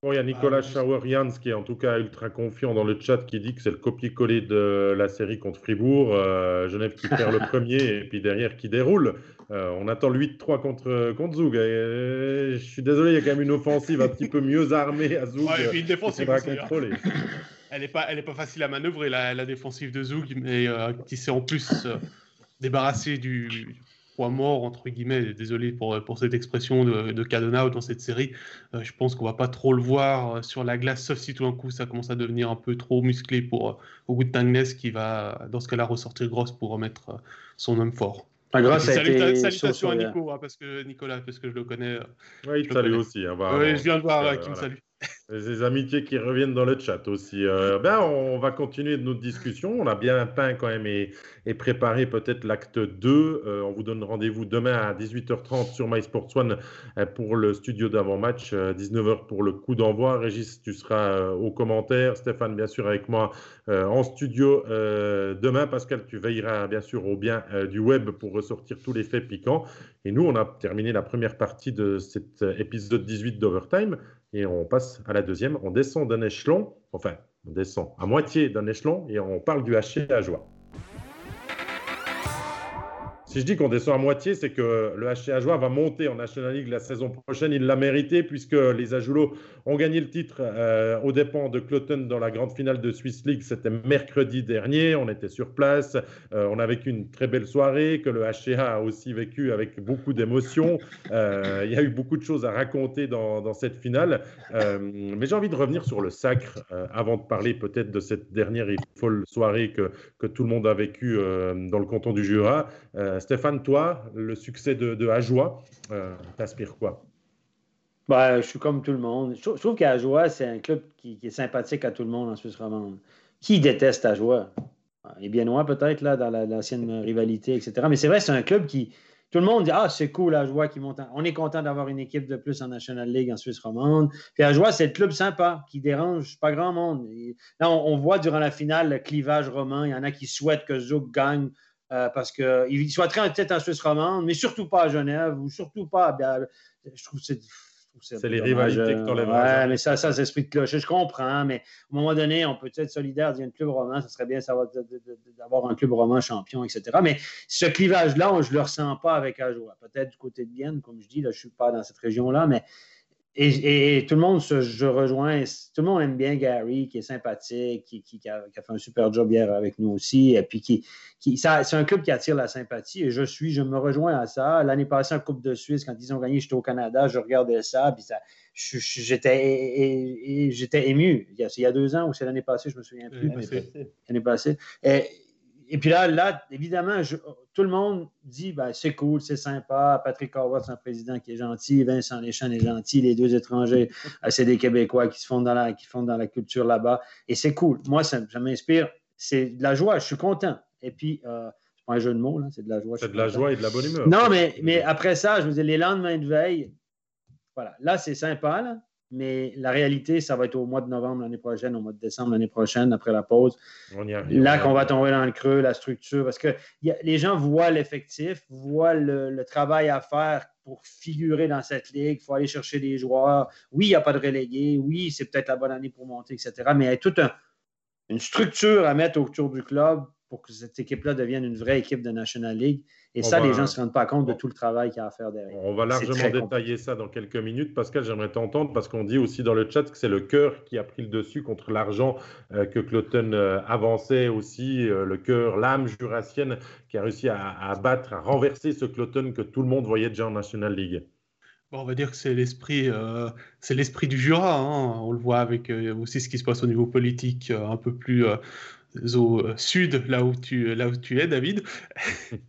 Bon, il y a Nicolas ah, qui est en tout cas ultra confiant dans le chat qui dit que c'est le copier-coller de la série contre Fribourg. Euh, Genève qui perd le premier et puis derrière qui déroule. Euh, on attend le 8-3 contre, contre Zoug. je suis désolé, il y a quand même une offensive un petit peu mieux armée à Zoug. Ouais, et puis une défensive aussi, hein. contrôler. Elle n'est pas, elle est pas facile à manœuvrer, la, la défensive de Zoug, mais euh, qui s'est en plus débarrassé du, mort, entre guillemets, désolé pour, pour cette expression de, de Cadena dans cette série, euh, je pense qu'on va pas trop le voir euh, sur la glace, sauf si tout d'un coup ça commence à devenir un peu trop musclé pour euh, Tangnes qui va, dans ce cas-là, ressortir grosse pour remettre son homme fort. Ah, grâce salutations à Nico, hein, parce que Nicolas, parce que je le connais. Oui, il te salue aussi. Hein, je viens de voir qui me salue. Les amitiés qui reviennent dans le chat aussi. Euh, ben, on va continuer notre discussion. On a bien peint quand même et, préparé peut-être l'acte 2. Euh, on vous donne rendez-vous demain à 18h30 sur MySports One euh, pour le studio d'avant-match, 19h pour le coup d'envoi. Régis, tu seras aux commentaires. Stéphane, bien sûr, avec moi en studio demain. Pascal, tu veilleras bien sûr au bien du web pour ressortir tous les faits piquants. Et nous, on a terminé la première partie de cet épisode 18 d'Overtime et on passe à la deuxième. On descend d'un échelon, enfin, on descend à moitié d'un échelon et on parle du HC à joie. Si je dis qu'on descend à moitié, c'est que le HC Ajoie va monter en National League la saison prochaine. Il l'a mérité puisque les Ajoulots ont gagné le titre euh, aux dépens de Cloton dans la grande finale de Swiss League. C'était mercredi dernier. On était sur place. Euh, on a vécu une très belle soirée que le HCA a aussi vécu avec beaucoup d'émotions. Euh, il y a eu beaucoup de choses à raconter dans, cette finale. mais j'ai envie de revenir sur le sacre avant de parler peut-être de cette dernière et folle soirée que, tout le monde a vécue dans le canton du Jura. Stéphane, toi, le succès de, de Ajoie, t'inspire quoi? Ben, Je suis comme tout le monde. Je, trouve qu'Ajoie, c'est un club qui, est sympathique à tout le monde en Suisse romande. Qui déteste Ajoie? Les Biennois, peut-être, là, dans l'ancienne rivalité, etc. Mais c'est vrai, c'est un club qui, tout le monde dit Ah, c'est cool, la joie qui monte. On est content d'avoir une équipe de plus en National League en Suisse romande. Puis la joie, c'est le club sympa qui dérange pas grand monde. là, on, voit durant la finale le clivage romain. Il y en a qui souhaitent que Zouk gagne. Euh, parce qu'il souhaiterait peut-être en Suisse romande, mais surtout pas à Genève ou surtout pas à... Je trouve que c'est c'est les rivalités que tu Ouais, hein. mais ça, ça c'est l'esprit de clocher. Je comprends, mais à un moment donné, on peut être solidaire d'un club roman. Ça serait bien d'avoir un club roman champion, etc. Mais ce clivage-là, je ne le ressens pas avec Ajoa. Peut-être du côté de Vienne, comme je dis, là, je ne suis pas dans cette région-là, mais et, tout le monde, se, je rejoins, tout le monde aime bien Gary, qui est sympathique, qui, a, fait un super job hier avec nous aussi. Et puis, qui, qui c'est un club qui attire la sympathie. Et je suis, je me rejoins à ça. L'année passée, en Coupe de Suisse, quand ils ont gagné, j'étais au Canada, je regardais ça, puis ça, j'étais, j'étais ému. Il y, a, il y, a, deux ans ou c'est l'année passée, je me souviens plus. L'année passée. Et, et puis là, là évidemment, tout le monde dit ben, c'est cool, c'est sympa. Patrick Howard, c'est un président qui est gentil. Vincent Leschan est gentil. Les deux étrangers, euh, c'est des Québécois qui se font dans la, qui font dans la culture là-bas. Et c'est cool. Moi, ça, m'inspire. C'est de la joie. Je suis content. Et puis, euh, c'est pas un jeu de mots, c'est de la joie. C'est de la joie et de la bonne humeur. Non, mais, mais après ça, je vous dis, les lendemains de veille, voilà. Là, c'est sympa. Là mais la réalité, ça va être au mois de novembre l'année prochaine, au mois de décembre l'année prochaine, après la pause. Là qu'on va tomber dans le creux, la structure, parce que les gens voient l'effectif, voient le, travail à faire pour figurer dans cette ligue. Il faut aller chercher des joueurs. Oui, il n'y a pas de relégués. Oui, c'est peut-être la bonne année pour monter, etc. Mais il y a toute une structure à mettre autour du club pour que cette équipe-là devienne une vraie équipe de National League. Et ça, les gens ne se rendent pas compte de tout le travail qu'il y a à faire derrière. On va largement détailler ça dans quelques minutes. Pascal, j'aimerais t'entendre parce qu'on dit aussi dans le chat que c'est le cœur qui a pris le dessus contre l'argent euh, que Cloton euh, avançait aussi. Euh, le cœur, l'âme jurassienne qui a réussi à, battre, à renverser ce Cloton que tout le monde voyait déjà en National League. on va dire que c'est l'esprit, c'est l'esprit du Jura. Hein. On le voit avec aussi ce qui se passe au niveau politique, un peu plus au euh, sud, là où tu, là où tu es, David.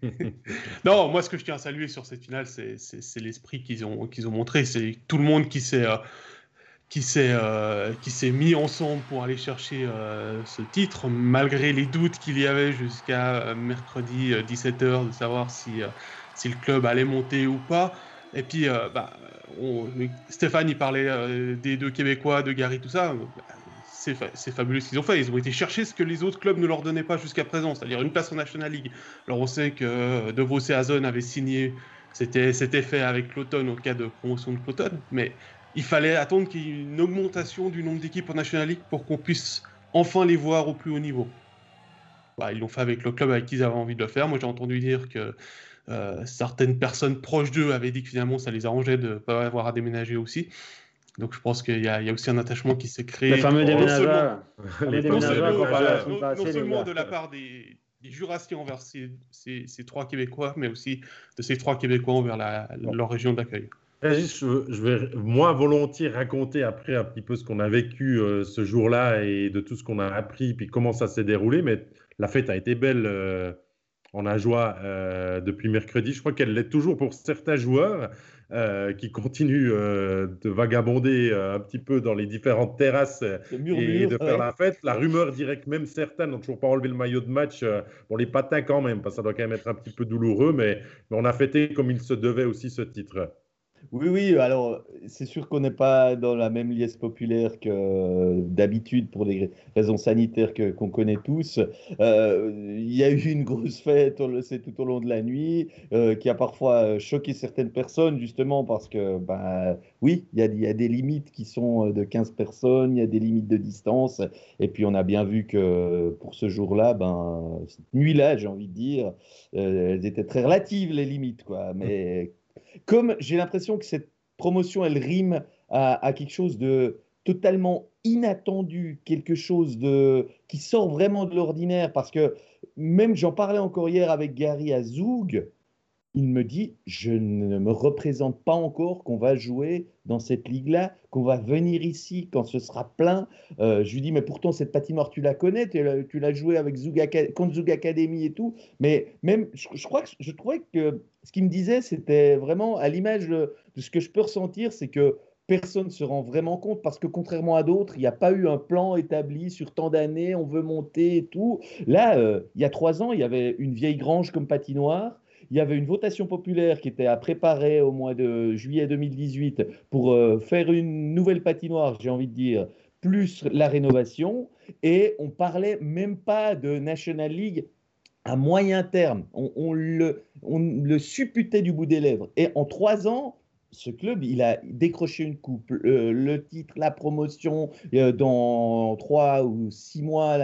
non, moi, ce que je tiens à saluer sur cette finale, c'est l'esprit qu'ils ont, qu'ils ont montré. C'est tout le monde qui s'est. Euh, qui s'est euh, qui s'est mis ensemble pour aller chercher ce titre malgré les doutes qu'il y avait jusqu'à mercredi 17h de savoir si si le club allait monter ou pas et puis bah, Stéphane il parlait des deux Québécois de Gary tout ça c'est fabuleux ce qu'ils ont fait. Ils ont été chercher ce que les autres clubs ne leur donnaient pas jusqu'à présent, c'est-à-dire une place en National League. Alors on sait que euh, De Vos et Azon avaient signé, c'était fait avec l'automne au cas de promotion de l'automne, mais il fallait attendre qu'il y ait une augmentation du nombre d'équipes en National League pour qu'on puisse enfin les voir au plus haut niveau. Bah, ils l'ont fait avec le club avec qui ils avaient envie de le faire. Moi j'ai entendu dire que euh, certaines personnes proches d'eux avaient dit que finalement ça les arrangeait de ne pas avoir à déménager aussi. Donc je pense qu'il y, a aussi un attachement qui s'est créé. Le fameux déménageur. Non seulement, de la part des, Jurassiens envers ces, trois Québécois, mais aussi de ces trois Québécois envers leur région d'accueil. Je, vais moins volontiers raconter après un petit peu ce qu'on a vécu euh, ce jour-là et de tout ce qu'on a appris, puis comment ça s'est déroulé, mais la fête a été belle. Euh, on a joué euh, depuis mercredi. Je crois qu'elle l'est toujours pour certains joueurs. Euh, qui continue euh, de vagabonder euh, un petit peu dans les différentes terrasses et de faire la fête. La rumeur dirait que même certains n'ont toujours pas enlevé le maillot de match. bon, les patins quand même, parce que ça doit quand même être un petit peu douloureux, mais on a fêté comme il se devait aussi ce titre. Oui, oui, alors c'est sûr qu'on n'est pas dans la même liesse populaire que d'habitude pour des raisons sanitaires que, qu'on connaît tous. Euh, il y a eu une grosse fête, on le sait, tout au long de la nuit, euh, qui a parfois choqué certaines personnes, justement parce que, ben, oui, il y, y, a, des limites qui sont de 15 personnes, il y a des limites de distance, et puis on a bien vu que pour ce jour-là, ben, cette nuit-là, j'ai envie de dire, euh, elles étaient très relatives, les limites, quoi, mais comme j'ai l'impression que cette promotion, elle rime à, quelque chose de totalement inattendu, quelque chose de qui sort vraiment de l'ordinaire, parce que même j'en parlais encore hier avec Gary Azoug, il me dit, je ne me représente pas encore qu'on va jouer dans cette ligue-là, qu'on va venir ici quand ce sera plein. Euh, je lui dis, mais pourtant, cette patinoire, tu la connais, tu l'as joué avec Zug, contre Zug Academy et tout. Mais même, je, crois que je trouvais que ce qu'il me disait, c'était vraiment à l'image de, ce que je peux ressentir, c'est que personne ne se rend vraiment compte parce que contrairement à d'autres, il n'y a pas eu un plan établi sur tant d'années, on veut monter et tout. Là, euh, il y a trois ans, il y avait une vieille grange comme patinoire il y avait une votation populaire qui était à préparer au mois de juillet 2018 pour euh, faire une nouvelle patinoire, j'ai envie de dire, plus la rénovation. Et on parlait même pas de National League à moyen terme. On, le, supputait du bout des lèvres. Et en trois ans, ce club, il a décroché une coupe, le, titre, la promotion, euh, dans trois ou six mois,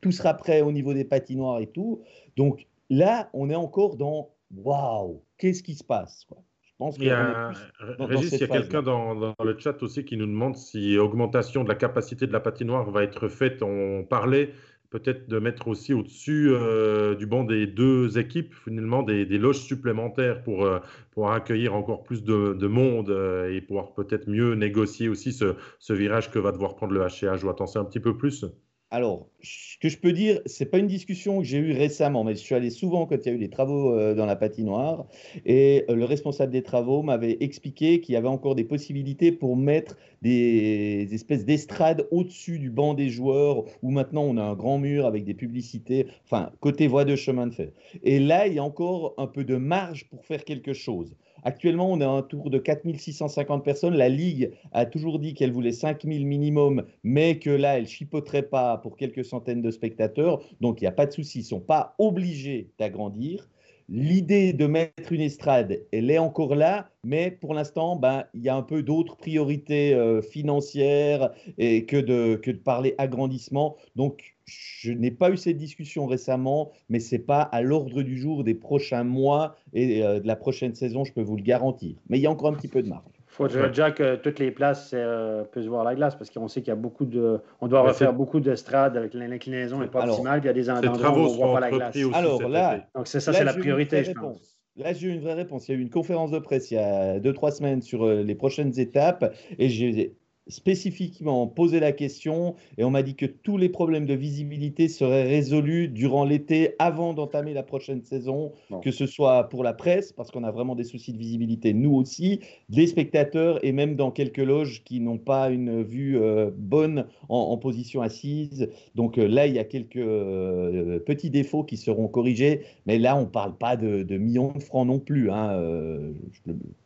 tout sera prêt au niveau des patinoires et tout. Donc là, on est encore dans waouh, qu'est-ce qui se passe Je pense qu'il y a, Régis, il y a quelqu'un dans, dans, le chat aussi qui nous demande si augmentation de la capacité de la patinoire va être faite. On parlait peut-être de mettre aussi au-dessus euh, du banc des deux équipes, finalement, des, loges supplémentaires pour, euh, pour accueillir encore plus de, monde euh, et pouvoir peut-être mieux négocier aussi ce, ce, virage que va devoir prendre le HCA. Je t'en sais un petit peu plus alors, ce que je peux dire, c'est pas une discussion que j'ai eue récemment, mais je suis allé souvent quand il y a eu des travaux euh, dans la patinoire, et euh, le responsable des travaux m'avait expliqué qu'il y avait encore des possibilités pour mettre des espèces d'estrades au-dessus du banc des joueurs, où maintenant on a un grand mur avec des publicités, enfin, côté voie de chemin de fer. Et là, il y a encore un peu de marge pour faire quelque chose. Actuellement, on est à un tour de 4650 personnes. La Ligue a toujours dit qu'elle voulait 5000 minimum, mais que là, elle chipoterait pas pour quelques centaines de spectateurs. Donc, il n'y a pas de souci. Ils ne sont pas obligés d'agrandir. L'idée de mettre une estrade, elle est encore là, mais pour l'instant, ben, il y a un peu d'autres priorités euh, financières que de, que de parler agrandissement. Donc, je n'ai pas eu cette discussion récemment, mais ce n'est pas à l'ordre du jour des prochains mois et euh, de la prochaine saison, je peux vous le garantir. Mais il y a encore un petit peu de marge. Il faudrait déjà que toutes les places euh, puissent voir la glace parce qu'on sait qu'il y a beaucoup de. On doit refaire beaucoup d'estrades avec l'inclinaison n'est pas optimale. Il y a des endroits où on ne voit pas la glace. Alors là, donc c'est ça, c'est la priorité, je pense. Là, j'ai eu une vraie réponse. Il y a eu une conférence de presse il y a deux, trois semaines sur euh, les prochaines étapes et j'ai spécifiquement posé la question et on m'a dit que tous les problèmes de visibilité seraient résolus durant l'été avant d'entamer la prochaine saison, que ce soit pour la presse, parce qu'on a vraiment des soucis de visibilité, nous aussi, les spectateurs et même dans quelques loges qui n'ont pas une vue euh, bonne en, position assise. Donc euh, là, il y a quelques euh, petits défauts qui seront corrigés, mais là, on ne parle pas de, millions de francs non plus. Il hein,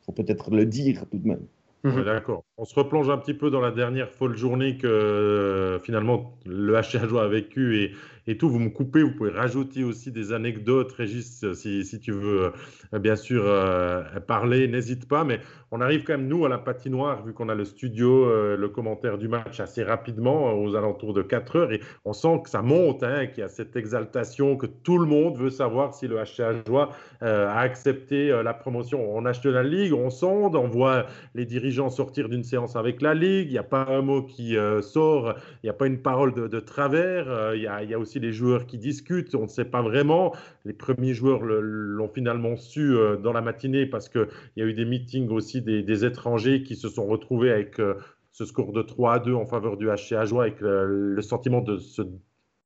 faut peut-être le dire tout de même. Mhm. D'accord. On se replonge un petit peu dans la dernière folle journée que euh, finalement le HCA a vécu et, et tout. Vous me coupez, vous pouvez rajouter aussi des anecdotes, Régis, si, si tu veux euh, bien sûr euh, parler, n'hésite pas. Mais on arrive quand même, nous, à la patinoire, vu qu'on a le studio, euh, le commentaire du match assez rapidement, aux alentours de 4 heures, et on sent que ça monte, hein, qu'il y a cette exaltation, que tout le monde veut savoir si le HCA Joie a accepté la promotion. On achète la Ligue, on sonde, on voit les dirigeants sortir d'une séance avec la Ligue, il n'y a pas un mot qui sort, il n'y a pas une parole de, travers, il y a aussi les joueurs qui discutent, on ne sait pas vraiment. Les premiers joueurs l'ont finalement su euh, dans la matinée parce qu'il y a eu des meetings aussi des, étrangers qui se sont retrouvés avec euh, ce score de 3 à 2 en faveur du Joie avec le, sentiment de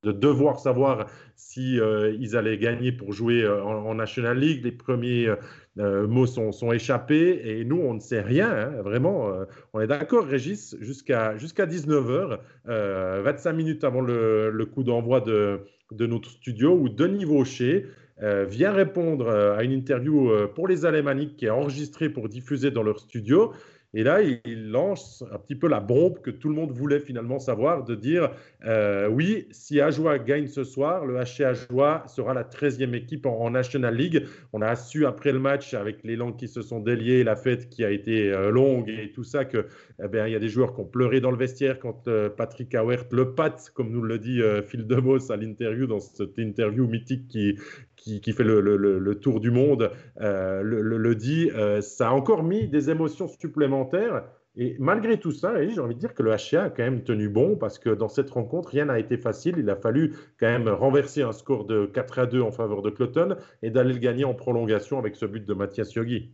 de devoir savoir si euh, ils allaient gagner pour jouer en, National League. Les premiers mots sont, sont, échappés et nous, on ne sait rien, hein, vraiment. on est d'accord, Régis, jusqu'à jusqu'à 19h, 25 minutes avant le, le coup d'envoi de, de, notre studio, où Denis Vaucher euh, vient répondre à une interview pour les Alémaniques qui est enregistrée pour diffuser dans leur studio. Et là, il lance un petit peu la bombe que tout le monde voulait finalement savoir, de dire euh, oui, si Ajoie gagne ce soir, le HC Ajoie sera la 13e équipe en, National League. On a su après le match, avec les langues qui se sont déliées, la fête qui a été euh, longue et tout ça, qu'il eh y a des joueurs qui ont pleuré dans le vestiaire quand euh, Patrick Awert, le pat, comme nous le dit Phil DeMos à l'interview, dans cette interview mythique qui, qui, fait le, tour du monde euh, le, dit, euh, ça a encore mis des émotions supplémentaires. Et malgré tout ça, j'ai envie de dire que le HCA a quand même tenu bon parce que dans cette rencontre, rien n'a été facile. Il a fallu quand même renverser un score de 4 à 2 en faveur de Cloton et d'aller le gagner en prolongation avec ce but de Mathias Yogi.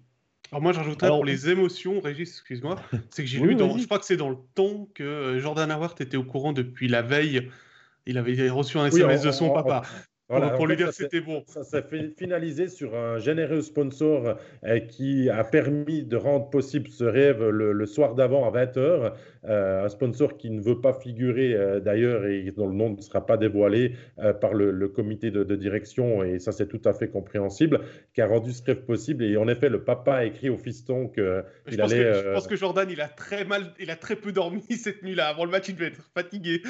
Alors moi j'ajouterais pour les émotions, Régis, excuse-moi, c'est que j'ai lu, dans, je crois que c'est dans le ton que Jordan Howard était au courant depuis la veille. Il avait reçu un SMS de son papa. Pour lui dire c'était bon. Ça s'est finalisé sur un généreux sponsor euh, qui a permis de rendre possible ce rêve le, soir d'avant à 20h. Euh, un sponsor qui ne veut pas figurer euh, d'ailleurs et dont le nom ne sera pas dévoilé par le, comité de, direction, et ça c'est tout à fait compréhensible, qui a rendu ce rêve possible. Et en effet, le papa a écrit au fiston allait. je pense que Jordan, il a très mal, il a très peu dormi cette nuit-là. Avant le match, il devait être fatigué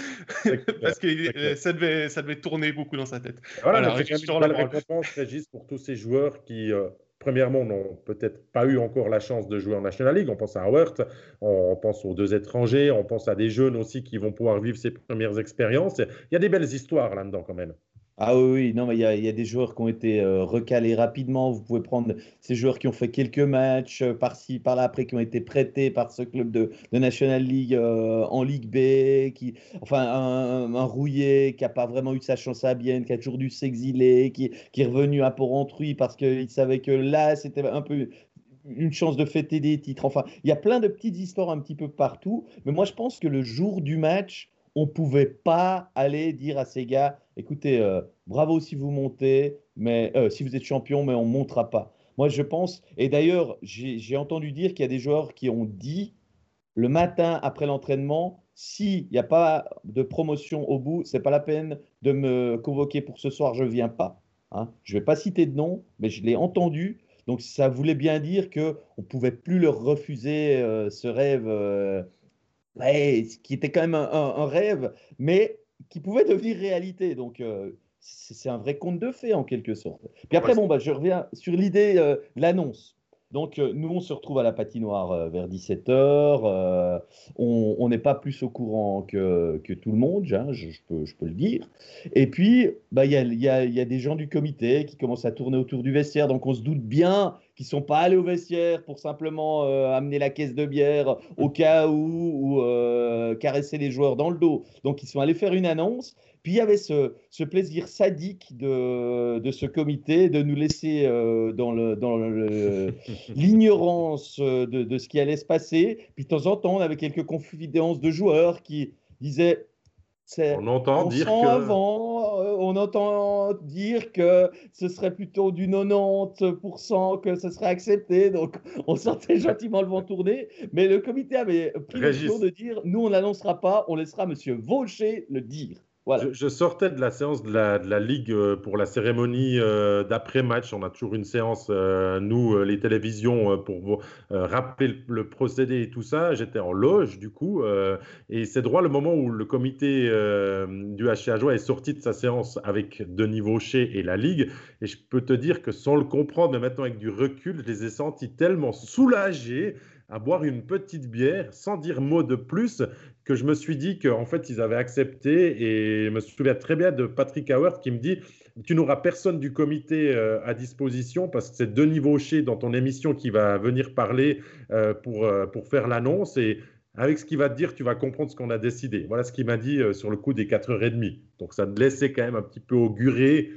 parce que ça devait, ça devait tourner beaucoup dans sa tête. Voilà, voilà c'est une belle récompense, Régis, pour tous ces joueurs qui, euh, premièrement, n'ont peut-être pas eu encore la chance de jouer en National League. On pense à Howard, on pense aux deux étrangers, on pense à des jeunes aussi qui vont pouvoir vivre ces premières expériences. Il y a des belles histoires là-dedans quand même. Ah oui, non, mais il y a, des joueurs qui ont été euh, recalés rapidement. Vous pouvez prendre ces joueurs qui ont fait quelques matchs euh, par-ci, par-là, après, qui ont été prêtés par ce club de, National League euh, en Ligue B. Qui, enfin, un, Rouillet qui n'a pas vraiment eu sa chance à Bienne, qui a toujours dû s'exiler, qui, qui, est revenu à Port-Rentruy parce qu'il savait que là, c'était un peu une chance de fêter des titres. Enfin, il y a plein de petites histoires un petit peu partout. Mais moi, je pense que le jour du match, on pouvait pas aller dire à ces gars écoutez, euh, bravo si vous montez, mais euh, si vous êtes champion, mais on montera pas. Moi, je pense, et d'ailleurs, j'ai entendu dire qu'il y a des joueurs qui ont dit le matin après l'entraînement, s'il n'y a pas de promotion au bout, c'est pas la peine de me convoquer pour ce soir, je viens pas. Hein. Je ne vais pas citer de nom, mais je l'ai entendu. Donc ça voulait bien dire qu'on ne pouvait plus leur refuser euh, ce rêve, qui était quand même un rêve, mais qui pouvait devenir réalité. Donc, euh, c'est un vrai conte de fées en quelque sorte. Puis après, bon, bah, je reviens sur l'idée euh, de l'annonce. Donc, euh, nous, on se retrouve à la patinoire vers 17h. on n'est pas plus au courant que, tout le monde, hein, je, peux, le dire. Et puis, bah, il y, a, y, a, y, a, des gens du comité qui commencent à tourner autour du vestiaire. Donc, on se doute bien qu'ils ne sont pas allés au vestiaire pour simplement amener la caisse de bière au cas où, ou caresser les joueurs dans le dos. Donc, ils sont allés faire une annonce. Puis il y avait ce, ce plaisir sadique de, de, ce comité de nous laisser euh, dans l'ignorance le, de, de, ce qui allait se passer. Puis de temps en temps, on avait quelques confidences de joueurs qui disaient on entend dire que... avant, euh, on entend dire que ce serait plutôt du 90% que ce serait accepté. Donc, on sentait gentiment le vent tourner. Mais le comité avait pris le tour de dire nous, on n'annoncera pas, on laissera M. Vaucher le dire. Je, sortais de la séance de la, Ligue euh, pour la cérémonie euh, d'après-match. On a toujours une séance, euh, nous, les télévisions, pour rappeler le, procédé et tout ça. J'étais en loge, du coup. et c'est droit le moment où le comité du HCA est sorti de sa séance avec Denis Vaucher et la Ligue. Et je peux te dire que sans le comprendre, mais maintenant avec du recul, je les ai sentis tellement soulagés à boire une petite bière sans dire mot de plus que je me suis dit qu'en fait, ils avaient accepté. Et je me souviens très bien de Patrick Howard qui me dit Tu n'auras personne du comité euh, à disposition parce que c'est Denis Vaucher dans ton émission qui va venir parler euh, pour, euh, pour faire l'annonce. Et avec ce qu'il va te dire, tu vas comprendre ce qu'on a décidé. Voilà ce qu'il m'a dit sur le coup des 4h30. Donc ça me laissait quand même un petit peu augurer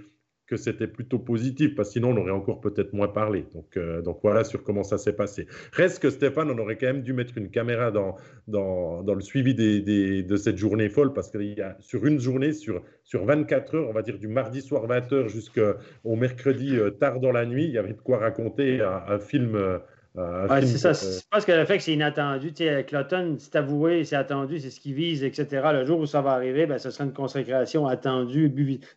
que c'était plutôt positif, parce que sinon on aurait encore peut-être moins parlé. Donc, euh, donc voilà sur comment ça s'est passé. Reste que Stéphane, on aurait quand même dû mettre une caméra dans, dans, dans le suivi des, des, de cette journée folle, parce qu'il y a sur une journée, sur, sur 24 heures, on va dire du mardi soir 20h jusqu'au mercredi euh, tard dans la nuit, il y avait de quoi raconter un, film. Euh, c'est ça. Je pense que le fait que c'est inattendu, tu sais, Cloton, c'est avoué, c'est attendu, c'est ce qu'il vise, etc. Le jour où ça va arriver, ben, ce sera une consécration attendue.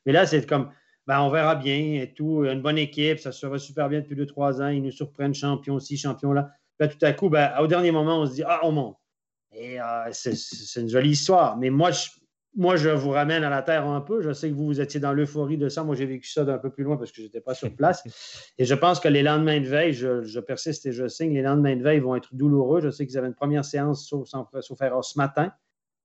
Mais là, c'est comme ben, on verra bien et tout. Une bonne équipe, ça se super bien depuis deux, trois ans. Ils nous surprennent champion ci, champion là. Puis tout à coup, ben, au dernier moment, on se dit Ah, on monte. Et euh, c'est une jolie histoire. Mais moi je, moi, je vous ramène à la terre un peu. Je sais que vous, vous étiez dans l'euphorie de ça. Moi, j'ai vécu ça d'un peu plus loin parce que je n'étais pas sur place. Et je pense que les lendemains de veille, je, persiste et je signe, les lendemains de veille vont être douloureux. Je sais qu'ils avaient une première séance sauf, sauf erreur ce matin.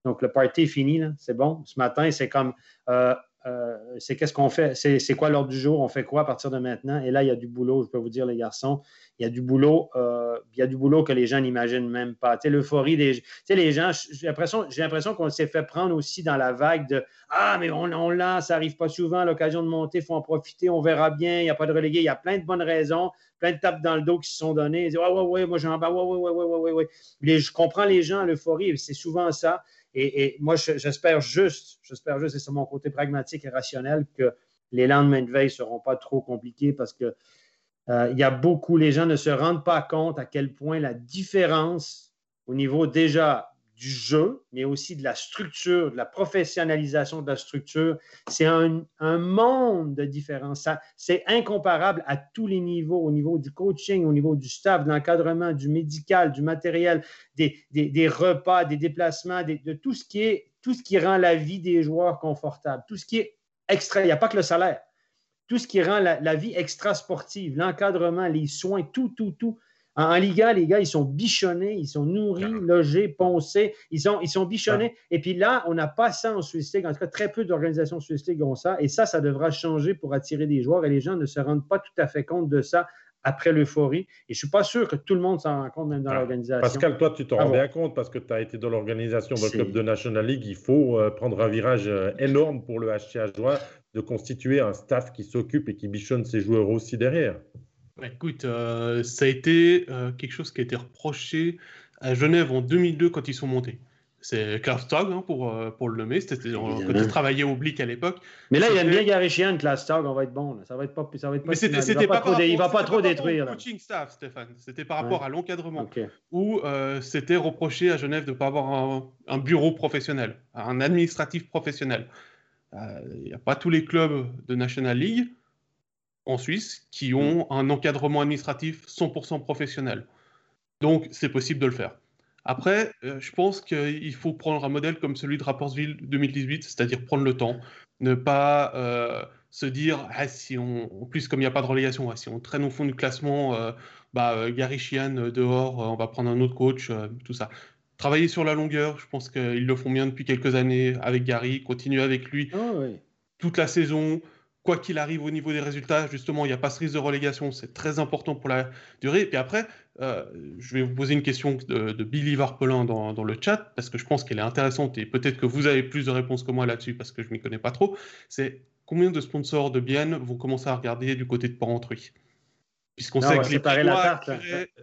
Donc, le party est fini, c'est bon. Ce matin, c'est comme euh, euh, c'est qu'est-ce qu'on fait, c'est quoi l'ordre du jour, on fait quoi à partir de maintenant? Et là, il y a du boulot, je peux vous dire, les garçons, il y a du boulot, euh, il y a du boulot que les gens n'imaginent même pas. Tu sais, l'euphorie des, tu sais, les gens, j'ai l'impression, qu'on s'est fait prendre aussi dans la vague de ah mais on, on l'a, ça arrive pas souvent, l'occasion de monter, il faut en profiter, on verra bien, il n'y a pas de relégué, il y a plein de bonnes raisons, plein de tapes dans le dos qui se sont données. Ils disent ouais ouais ouais, moi j'en bats, ouais ouais ouais ouais ouais ouais. je comprends les gens, l'euphorie, c'est souvent ça. Et, moi, j'espère juste, j'espère juste, et c'est mon côté pragmatique et rationnel, que les lendemains de veille ne seront pas trop compliqués parce que euh, y a beaucoup, les gens ne se rendent pas compte à quel point la différence au niveau déjà du jeu, mais aussi de la structure, de la professionnalisation de la structure. C'est un, monde de différence. C'est incomparable à tous les niveaux, au niveau du coaching, au niveau du staff, de l'encadrement, du médical, du matériel, des, repas, des déplacements, de tout ce, qui est, tout ce qui rend la vie des joueurs confortable, tout ce qui est extra. Il n'y a pas que le salaire. Tout ce qui rend la, la vie extra-sportive, l'encadrement, les soins, tout, tout, tout en, Liga, les gars, ils sont bichonnés, ils sont nourris, logés, poncés, ils sont, ils sont bichonnés. Et puis là, on n'a pas ça en Swiss League. En tout cas, très peu d'organisations Swiss League ont ça. Et ça, ça devra changer pour attirer des joueurs. Et les gens ne se rendent pas tout à fait compte de ça après l'euphorie. Et je ne suis pas sûr que tout le monde s'en rend compte, même dans ah, l'organisation. Pascal, toi, tu t'en rends bien compte parce que tu as été dans l'organisation le club de National League. Il faut euh, prendre un virage euh, énorme pour le HCH de constituer un staff qui s'occupe et qui bichonne ses joueurs aussi derrière. Bah, écoute, euh, ça a été euh, quelque chose qui a été reproché à Genève en 2002 quand ils sont montés. C'est Klaus Tog, hein, pour, euh, pour le nommer. C'était quand il travaillait au Blick à l'époque. Mais là, il aime bien Gary Sheehan, Klaus Tog, on va être bon. Ça va être pas, ça va être pas Mais c'était, il va pas, trop, il va pas trop détruire. C'était coaching staff, Stéphane. C'était par rapport à l'encadrement. Où c'était reproché à Genève de ne pas avoir un, un, bureau professionnel, un administratif professionnel. Il n'y a pas tous les clubs de National League en Suisse qui mm. ont un encadrement administratif 100% professionnel. Donc, c'est possible de le faire. Après, euh, je pense qu'il faut prendre un modèle comme celui de Rapportsville 2018, c'est-à-dire prendre le temps, ne pas euh, se dire, ah, si on, en plus, comme il n'y a pas de relégation, si on traîne au fond du classement, euh, bah, Gary Chian dehors, on va prendre un autre coach, tout ça. Travailler sur la longueur, je pense qu'ils le font bien depuis quelques années avec Gary, continuer avec lui ah toute la saison, quoi qu'il arrive au niveau des résultats, justement, il n'y a pas ce risque de relégation, c'est très important pour la durée. Et après, euh, je vais vous poser une question de, Billy Varpelin dans, dans, le chat, parce que je pense qu'elle est intéressante et peut-être que vous avez plus de réponses que moi là-dessus, parce que je ne m'y connais pas trop. C'est combien de sponsors de Bienne vont commencer à regarder du côté de Porrentruy Puisqu'on sait que les la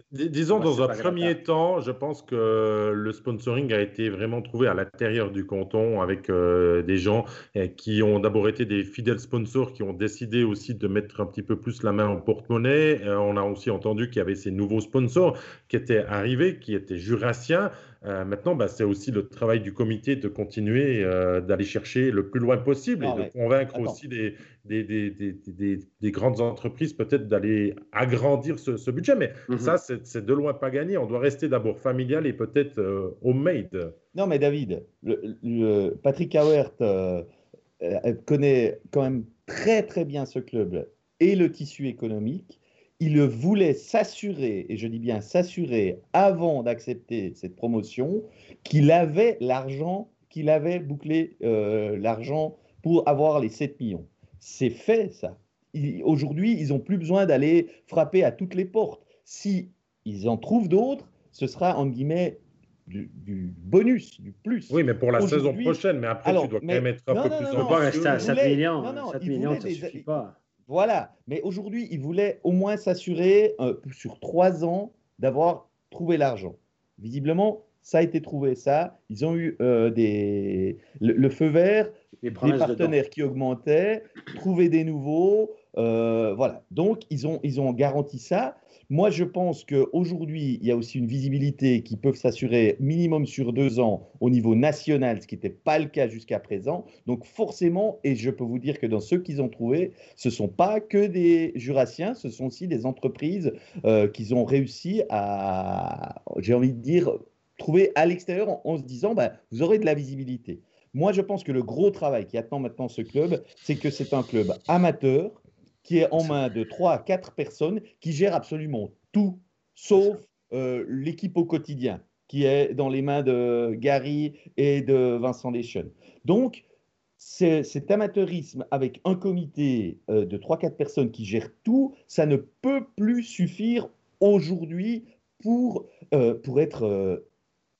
Disons, dans un premier temps, je pense que le sponsoring a été vraiment trouvé à l'intérieur du canton avec euh, des gens eh, qui ont d'abord été des fidèles sponsors qui ont décidé aussi de mettre un petit peu plus la main en porte-monnaie. Euh, on a aussi entendu qu'il y avait ces nouveaux sponsors qui étaient arrivés, qui étaient jurassiens. Euh, maintenant, bah, c'est aussi le travail du comité de continuer euh, d'aller chercher le plus loin possible et ah de convaincre aussi des, des, des, des, grandes entreprises peut-être d'aller agrandir ce, budget. Mais mhm. ça, c'est de loin pas gagné. On doit rester d'abord familial et peut-être euh, homemade. Non, mais David, le, Patrick Hauert connaît quand même très très bien ce club et le tissu économique il voulait s'assurer, et je dis bien s'assurer, avant d'accepter cette promotion, qu'il avait l'argent, qu'il avait bouclé euh, l'argent pour avoir les 7 millions. C'est fait, ça. Aujourd'hui, ils n'ont plus besoin d'aller frapper à toutes les portes. Si ils en trouvent d'autres, ce sera, en guillemets, du, bonus, du plus. Oui, mais pour la saison prochaine, mais après, tu dois quand même être un peu plus en rester à 7 millions. 7 millions, ça ne suffit pas. Voilà. Mais aujourd'hui, ils voulaient au moins s'assurer euh, sur trois ans d'avoir trouvé l'argent. Visiblement, ça a été trouvé, ça. Ils ont eu euh, des... le, feu vert, des partenaires qui augmentaient, trouver des nouveaux. Euh, voilà. Donc, ils ont, ils ont garanti ça. Moi, je pense qu'aujourd'hui, il y a aussi une visibilité qui peut s'assurer minimum sur deux ans au niveau national, ce qui n'était pas le cas jusqu'à présent. Donc forcément, et je peux vous dire que dans ceux qu'ils ont trouvés, ce ne sont pas que des jurassiens, ce sont aussi des entreprises euh, qu'ils ont réussi à, j'ai envie de dire, trouver à l'extérieur en, se disant, bah, vous aurez de la visibilité. Moi, je pense que le gros travail qui attend maintenant ce club, c'est que c'est un club amateur qui est en main de 3 à 4 personnes qui gèrent absolument tout, sauf euh, l'équipe au quotidien, qui est dans les mains de Gary et de Vincent Deschênes. Donc, cet amateurisme avec un comité euh, de 3-4 personnes qui gèrent tout, ça ne peut plus suffire aujourd'hui pour, euh, pour être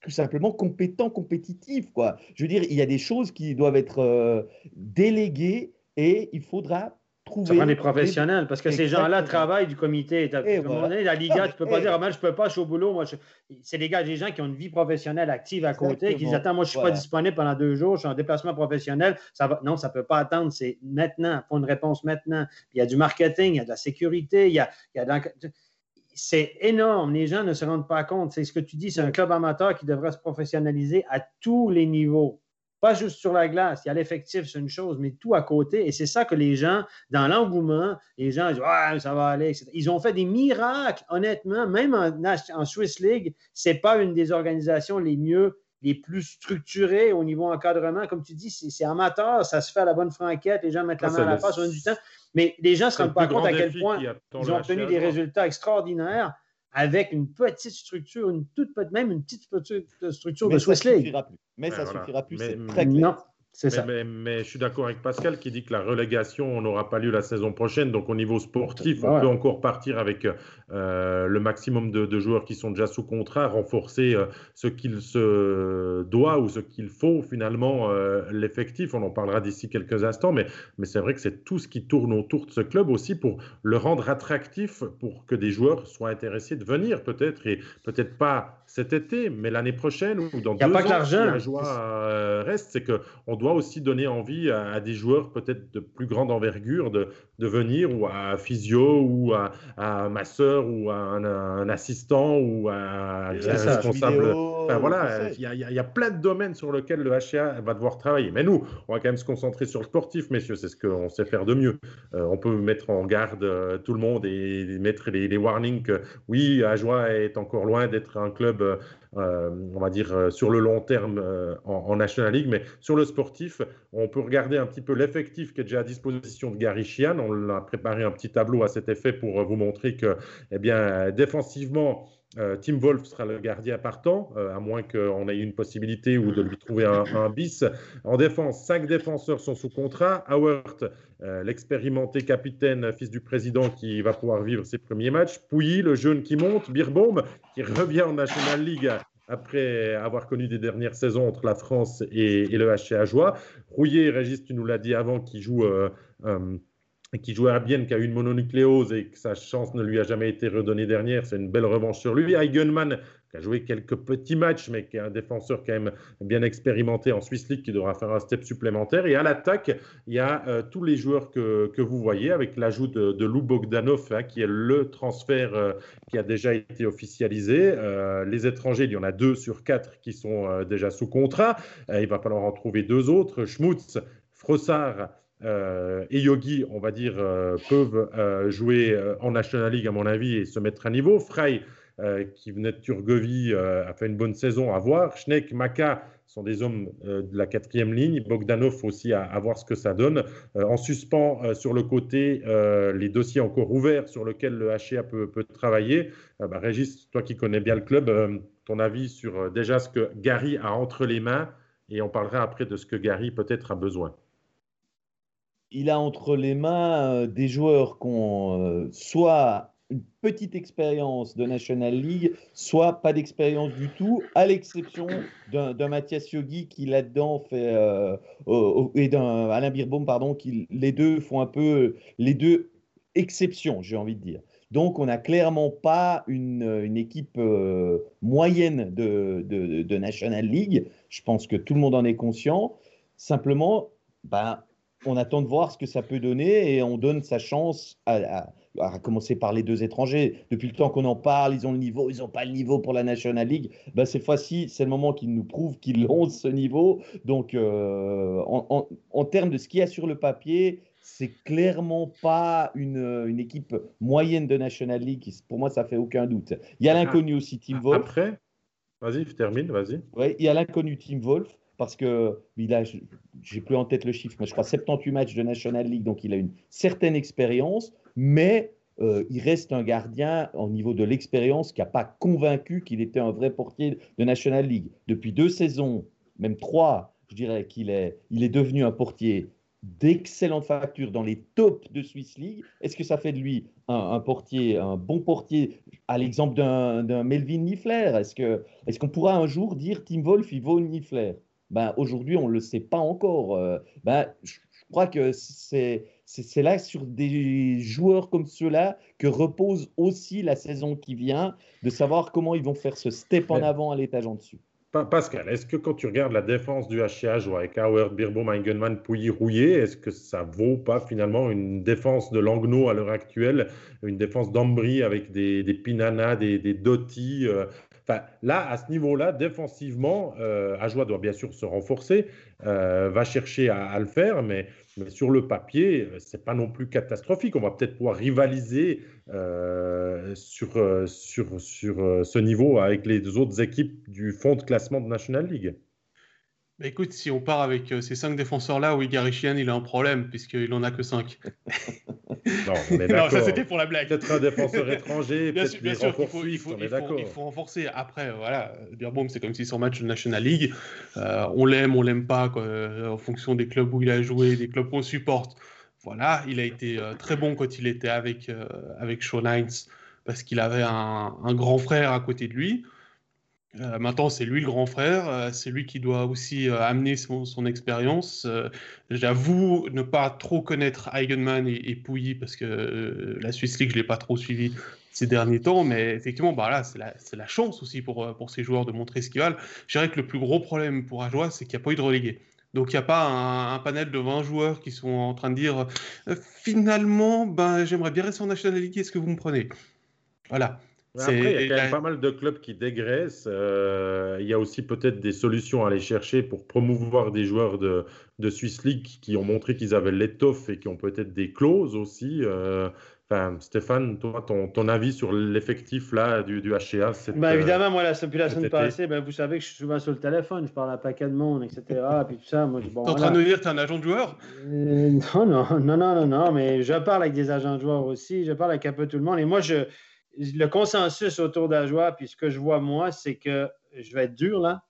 tout simplement compétent, compétitif. Quoi. Je veux dire, il y a des choses qui doivent être déléguées et il faudra trouver. Ça prend des professionnels parce que ces gens-là travaillent du comité. Donné, la Liga, tu ne peux pas dire, ah, moi, je ne peux pas, je suis au boulot. Moi, C'est des gars, des gens qui ont une vie professionnelle active à côté, qui disent, attends, moi, je ne suis pas disponible pendant deux jours, je suis en déplacement professionnel. Ça va... Non, ça ne peut pas attendre. C'est maintenant. Il faut une réponse maintenant. il y a du marketing, il y a de la sécurité, il y a, il y a c'est énorme. Les gens ne se rendent pas compte. C'est ce que tu dis, c'est un club amateur qui devrait se professionnaliser à tous les niveaux. Pas juste sur la glace. Il y a l'effectif, c'est une chose, mais tout à côté. Et c'est ça que les gens, dans l'engouement, les gens disent Ouais, ça va aller. Ils ont fait des miracles, honnêtement. Même en, Swiss League, ce n'est pas une des organisations les mieux les plus structurées au niveau encadrement. Comme tu dis, c'est amateur, ça se fait à la bonne franquette, les gens mettent la main à la face, on du temps. Mais les gens ne se rendent pas compte à quel point ils ont obtenu des résultats extraordinaires avec une petite structure, une toute même une petite structure de Swiss League. Mais ça ne suffira plus, c'est très clair. Non. Mais, je suis d'accord avec Pascal qui dit que la relégation n'aura pas lieu la saison prochaine. Donc, au niveau sportif, on peut encore partir avec euh, le maximum de, joueurs qui sont déjà sous contrat, renforcer euh, ce qu'il se doit ou ce qu'il faut finalement euh, l'effectif. On en parlera d'ici quelques instants. Mais, mais c'est vrai que c'est tout ce qui tourne autour de ce club aussi pour le rendre attractif, pour que des joueurs soient intéressés de venir peut-être et peut-être pas cet été, mais l'année prochaine ou dans deux pas ans, que la joie reste, c'est qu'on doit aussi donner envie à, des joueurs peut-être de plus grande envergure de, de, venir, ou à physio, ou à, à ma soeur, ou à un, assistant, ou à un responsable. enfin, voilà, il y, y, a plein de domaines sur lesquels le HCA va devoir travailler. Mais nous, on va quand même se concentrer sur le sportif, messieurs, c'est ce qu'on sait faire de mieux. Euh, on peut mettre en garde euh, tout le monde et mettre les, les warnings que oui, Ajoie est encore loin d'être un club euh, on va dire, euh, sur le long terme euh, en, National League. Mais sur le sportif, on peut regarder un petit peu l'effectif qui est déjà à disposition de Gary Chian. On a préparé un petit tableau à cet effet pour vous montrer que, eh bien, défensivement, Tim Wolf sera le gardien partant, à moins qu'on ait une possibilité ou de lui trouver un, bis. En défense, cinq défenseurs sont sous contrat. Howard, l'expérimenté capitaine, fils du président, qui va pouvoir vivre ses premiers matchs. Pouilly, le jeune qui monte. Birbaum, qui revient en National League après avoir connu des dernières saisons entre la France et, le HCA Joie. Rouillet, Régis, tu nous l'as dit avant, qui joue, euh, euh, qui joue à Bienne, qui a eu une mononucléose et que sa chance ne lui a jamais été redonnée dernière. C'est une belle revanche sur lui. Eigenman, qui a joué quelques petits matchs, mais qui est un défenseur quand même bien expérimenté en Swiss League, qui devra faire un step supplémentaire. Et à l'attaque, il y a euh, tous les joueurs que, que, vous voyez, avec l'ajout de, de Lou Bogdanov, hein, qui est le transfert euh, qui a déjà été officialisé. Euh, les étrangers, il y en a deux sur quatre qui sont déjà sous contrat. il va falloir en trouver deux autres. Schmutz, Frossard, et Yogi, on va dire, peuvent jouer en National League, à mon avis, et se mettre à niveau. Frey, euh, qui venait de Turgovie, euh, a fait une bonne saison à voir. Schneck, Maka sont des hommes euh, de la quatrième ligne. Bogdanov aussi à, voir ce que ça donne. en suspens sur le côté, les dossiers encore ouverts sur lesquels le HCA peut, peut travailler. Bah, Régis, toi qui connais bien le club, ton avis sur déjà ce que Gary a entre les mains et on parlera après de ce que Gary peut-être a besoin il a entre les mains des joueurs qui ont soit une petite expérience de National League, soit pas d'expérience du tout, à l'exception d'un Mathias Yogi qui là-dedans fait, euh, et d'un Alain Birbaum, pardon, qui les deux font un peu, les deux exceptions, j'ai envie de dire. Donc, on n'a clairement pas une, une équipe euh, moyenne de, de, de, National League. Je pense que tout le monde en est conscient. Simplement, ben, on attend de voir ce que ça peut donner et on donne sa chance à à commencer par les deux étrangers. Depuis le temps qu'on en parle, ils ont le niveau, ils n'ont pas le niveau pour la National League. Ben, cette fois-ci, c'est le moment qu'ils nous prouvent qu'ils ont ce niveau. Donc, euh, en, termes de ce qu'il y a sur le papier, c'est clairement pas une, une, équipe moyenne de National League. Pour moi, ça fait aucun doute. Il y a l'inconnu aussi, Team Wolf. Après, vas-y, termine, vas-y. Oui, il y a l'inconnu Team Wolf parce que il a, j'ai plus en tête le chiffre, mais je crois 78 matchs de National League, donc il a une certaine expérience mais euh, il reste un gardien au niveau de l'expérience qui n'a pas convaincu qu'il était un vrai portier de National League. Depuis deux saisons, même trois, je dirais qu'il est, il est devenu un portier d'excellente facture dans les tops de Swiss League. Est-ce que ça fait de lui un, portier, un bon portier, à l'exemple d'un, Melvin Niffler? Est-ce, que, est-ce qu'on pourra un jour dire Tim Wolf, il vaut Niffler? Ben, Aujourd'hui, on ne le sait pas encore. Euh, ben, je, crois que c'est, c'est là sur des joueurs comme ceux-là que repose aussi la saison qui vient, de savoir comment ils vont faire ce step en avant à l'étage en dessus. Pascal, est-ce que quand tu regardes la défense du HCH avec Howard, Birbaum, Engelmann, Pouilly, Rouillé, est-ce que ça vaut pas finalement une défense de Langnau à l'heure actuelle, une défense d'Ambry avec des, des Pinana, des, des Dotti euh, Là, à ce niveau-là, défensivement, euh, Ajoie doit bien sûr se renforcer, euh, va chercher à, le faire, mais, sur le papier, euh, c'est pas non plus catastrophique. On va peut-être pouvoir rivaliser sur, sur, sur ce niveau avec les autres équipes du fond de classement de National League. Bah, écoute, si on part avec ces cinq défenseurs-là, oui, Gary il a un problème, puisqu'il n'en a que cinq. non, ça c'était pour la blague. Peut-être un défenseur étranger, bien sûr, bien sûr il faut, il, faut, il, faut, renforcer. Après, voilà, Birbaum, c'est comme si son match de National League, euh, on l'aime, on l'aime pas, quoi, euh, en fonction des clubs où il a joué, des clubs qu'on supporte. Voilà, il a été euh, très bon quand il était avec, avec Sean Hines, parce qu'il avait un, un, grand frère à côté de lui. Euh, maintenant, c'est lui le grand frère, euh, c'est lui qui doit aussi euh, amener son, expérience. J'avoue ne pas trop connaître Eigenman et, Pouilly parce que la Swiss League, je ne l'ai pas trop suivi ces derniers temps, mais effectivement, bah là, c'est la, chance aussi pour, pour ces joueurs de montrer ce qu'ils valent. Je dirais que le plus gros problème pour Ajoie, c'est qu'il n'y a pas eu de relégué. Donc il n'y a pas un, panel de 20 joueurs qui sont en train de dire finalement, ben, j'aimerais bien rester en National League, est-ce que vous me prenez? Voilà. Après, il y a quand même pas mal de clubs qui dégraissent. Euh, il y a aussi peut-être des solutions à aller chercher pour promouvoir des joueurs de, de Swiss League qui ont montré qu'ils avaient l'étoffe et qui ont peut-être des clauses aussi. Euh, enfin, Stéphane, toi, ton, ton avis sur l'effectif là du, du HCA ben, Évidemment, moi, la, depuis la semaine passée, ben, vous savez que je suis souvent sur le téléphone, je parle à paquet de monde, etc. puis tout ça. Moi, bon, T'es en train de nous dire que tu es un agent de joueur? Euh, non, non, non, non, non, non, mais je parle avec des agents de joueurs aussi, je parle avec un peu tout le monde. Et moi, je le consensus autour d'Ajoie, puis ce que je vois moi, c'est que je vais être dur là.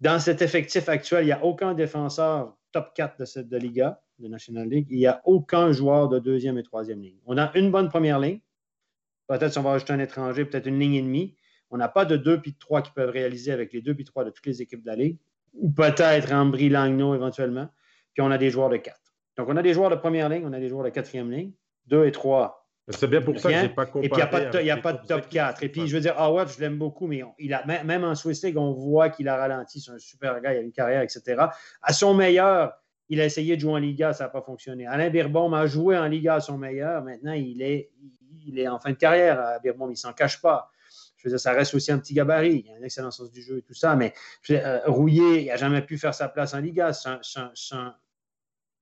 Dans cet effectif actuel, il n'y a aucun défenseur top 4 de cette de Liga, de National League. Il n'y a aucun joueur de deuxième et troisième ligne. On a une bonne première ligne. Peut-être si on va ajouter un étranger, peut-être une ligne et demie. On n'a pas de deux puis de trois qui peuvent réaliser avec les deux puis trois de toutes les équipes de la Ligue. Ou peut-être Ambry Langno éventuellement. Puis on a des joueurs de quatre. Donc on a des joueurs de première ligne, on a des joueurs de quatrième ligne. Deux et trois, c'est bien pour ça que je n'ai pas comparé. Et puis, il n'y a pas de, top 4. Et puis, je veux dire, Howard, je l'aime beaucoup, mais il a, même en Swiss League, on voit qu'il a ralenti. C'est un super gars, il a une carrière, etc. À son meilleur, il a essayé de jouer en Liga, ça n'a pas fonctionné. Alain Birbom a joué en Liga à son meilleur. Maintenant, il est, il est en fin de carrière à Birbom. Il ne s'en cache pas. Je veux dire, ça reste aussi un petit gabarit. Il y a un excellent sens du jeu et tout ça. Mais euh, Rouillé, il n'a jamais pu faire sa place en Liga. C'est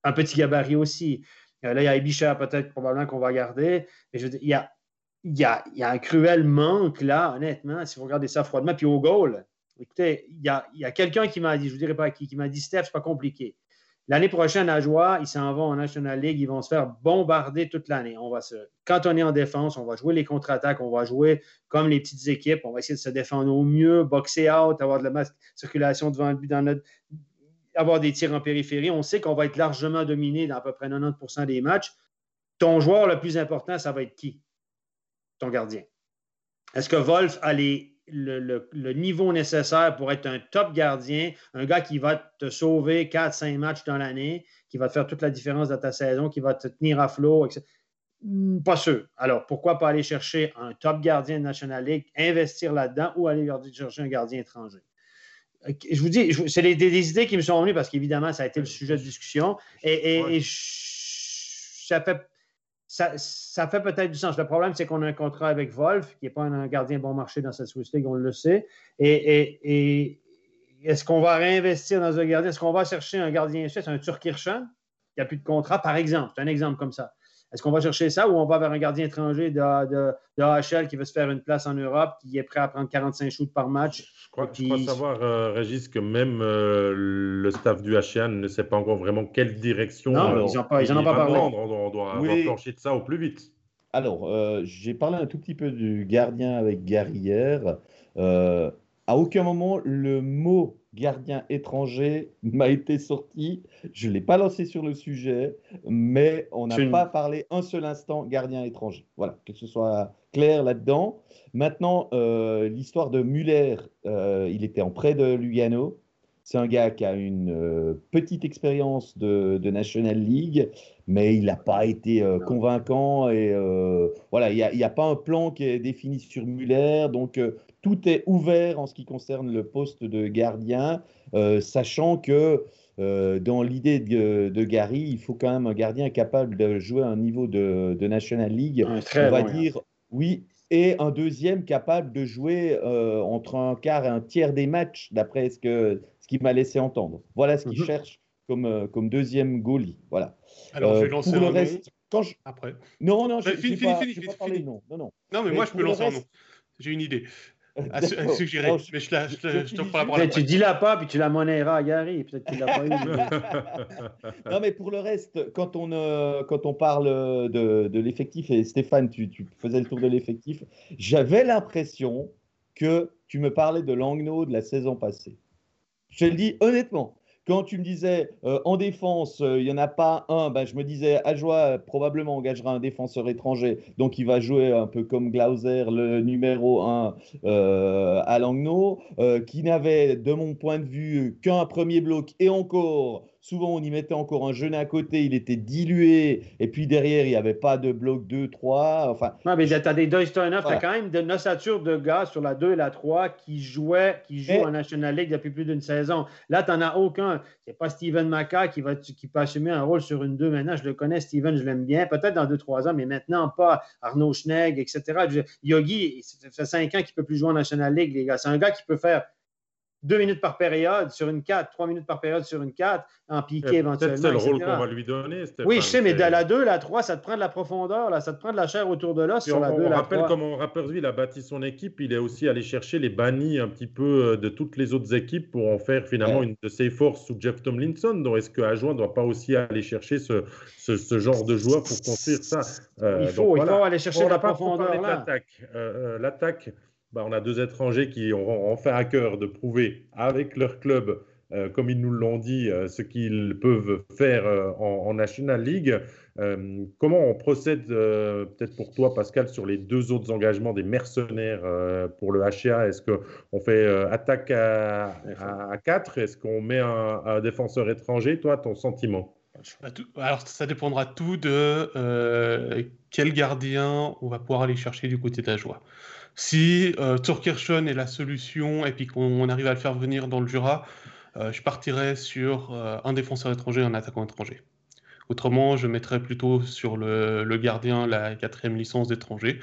un, petit gabarit aussi. Euh, là, il y a Ibicha, peut-être, probablement qu'on va garder. Mais je veux dire, il y a, il y, a, il y a un cruel manque, là, honnêtement, si vous regardez ça froidement. Puis au goal, écoutez, il y a, il y a quelqu'un qui m'a dit, je ne vous dirai pas qui, qui m'a dit, Steph, c'est pas compliqué. L'année prochaine, à Joie, ils s'en vont en National League, ils vont se faire bombarder toute l'année. On va se... Quand on est en défense, on va jouer les contre-attaques, on va jouer comme les petites équipes, on va essayer de se défendre au mieux, boxer out, avoir de la masse circulation devant le but dans notre, avoir des tirs en périphérie. On sait qu'on va être largement dominé dans à peu près 90% des matchs. Ton joueur le plus important, ça va être qui? Ton gardien. Est-ce que Wolf a le, niveau nécessaire pour être un top gardien, un gars qui va te sauver 4-5 matchs dans l'année, qui va te faire toute la différence dans ta saison, qui va te tenir à flot, etc. Hmm, pas sûr. Alors, pourquoi pas aller chercher un top gardien de National League, investir là-dedans ou aller chercher un gardien étranger? Je vous dis, c'est des, idées qui me sont venues parce qu'évidemment, ça a été le sujet de discussion. Et, ça fait, ça, fait peut-être du sens. Le problème, c'est qu'on a un contrat avec Wolf, qui n'est pas un, gardien bon marché dans cette Swiss League, on le sait. Et, est-ce qu'on va réinvestir dans un gardien? Est-ce qu'on va chercher un gardien suisse, un Turkirchan, qui n'a plus de contrat, par exemple? C'est un exemple comme ça. Est-ce qu'on va chercher ça ou on va vers un gardien étranger de, de, AHL qui veut se faire une place en Europe, qui est prêt à prendre 45 shoots par match? Je crois, savoir, euh, Régis, que même euh, le staff du HL ne sait pas encore vraiment quelle direction non, ils n'en ont pas, pas parlé. On doit, oui. plancher de ça au plus vite. Alors, euh, j'ai parlé un tout petit peu du gardien avec Garrière. à aucun moment, le mot gardien étranger m'a été sorti. Je ne l'ai pas lancé sur le sujet, mais on n'a pas parlé un seul instant gardien étranger. Voilà, que ce soit clair là-dedans. Maintenant, euh, l'histoire de Muller, euh, il était en prêt de Lugano. C'est un gars qui a une euh, petite expérience de, de, National League, mais il n'a pas été convaincant. Et voilà, il n'y a, a, pas un plan qui est défini sur Muller. Donc, tout est ouvert en ce qui concerne le poste de gardien, sachant que dans l'idée de, de, Gary, il faut quand même un gardien capable de jouer à un niveau de, de National League. on va dire, oui, et un deuxième capable de jouer euh, entre un quart et un tiers des matchs, d'après ce que ce qu'il m'a laissé entendre. Voilà ce qu'il mhm. cherche comme, euh, comme deuxième goalie. Voilà. Alors, je vais euh, lancer pour le reste, quand je... après. Non, non, je ne pas, fini, pas parler, non. non, non. Non, mais, moi, je peux lancer un nom. J'ai une idée à, suggérer. mais je, la, je, je, te la. Tu pas, puis tu la monnaieras à Gary. Peut-être qu'il l'a pas eu. non, mais pour le reste, quand on, euh, quand on parle de, de l'effectif, et Stéphane, tu, tu, faisais le tour de l'effectif, j'avais l'impression que tu me parlais de Langnaud de la saison passée. Je te le dis honnêtement. Quand tu me disais euh, en défense, euh, il n'y en a pas un, ben, je me disais Ajoie probablement engagera un défenseur étranger, donc il va jouer un peu comme Glauser, le numéro 1 euh, à Langnau, qui n'avait de mon point de vue qu'un premier bloc. Et encore Souvent, on y mettait encore un jeune à côté, il était dilué, et puis derrière, il n'y avait pas de bloc 2, 3. Enfin, non, mais tu as des Dustin tu as quand même de ossature de gars sur la 2 et la 3 qui jouaient, qui jouent en National League depuis plus d'une saison. Là, tu n'en as aucun. C'est pas Steven Maca qui, va, qui peut assumer un rôle sur une 2 maintenant. Je le connais, Steven, je l'aime bien. Peut-être dans 2-3 ans, mais maintenant pas. Arnaud Schnegg, etc. Yogi, ça fait 5 ans qu'il ne peut plus jouer en National League, les gars. C'est un gars qui peut faire deux minutes par période sur une 4, trois minutes par période sur une 4, en piqué éventuellement. C'est le rôle qu'on va lui donner. Oui, je sais, mais de la 2, la 3, ça te prend de la profondeur, là, ça te prend de la chair autour de l'os sur la 2. On la rappelle comment Rappersville a bâti son équipe. Il est aussi allé chercher les bannis un petit peu euh, de toutes les autres équipes pour en faire finalement une de ses forces sous Jeff Tomlinson. Donc est-ce que Ajoin ne doit pas aussi aller chercher ce, ce, ce, genre de joueur pour construire ça? Euh, Il faut, il faut aller chercher la profondeur. L'attaque. Euh, l'attaque bah, on a deux étrangers qui ont enfin à cœur de prouver avec leur club, euh, comme ils nous l'ont dit, euh, ce qu'ils peuvent faire euh, en, National League. comment on procède, peut-être pour toi, Pascal, sur les deux autres engagements des mercenaires pour le HA Est-ce qu'on fait attaque à, à, 4 Est-ce qu'on met un, un, défenseur étranger? Toi, ton sentiment. Alors, ça dépendra tout de quel gardien on va pouvoir aller chercher du côté de la joie. Si euh, est la solution et puis qu'on arrive à le faire venir dans le Jura, euh, je partirais sur euh, un défenseur étranger et un attaquant étranger. Autrement, je mettrais plutôt sur le, le gardien la quatrième licence d'étranger.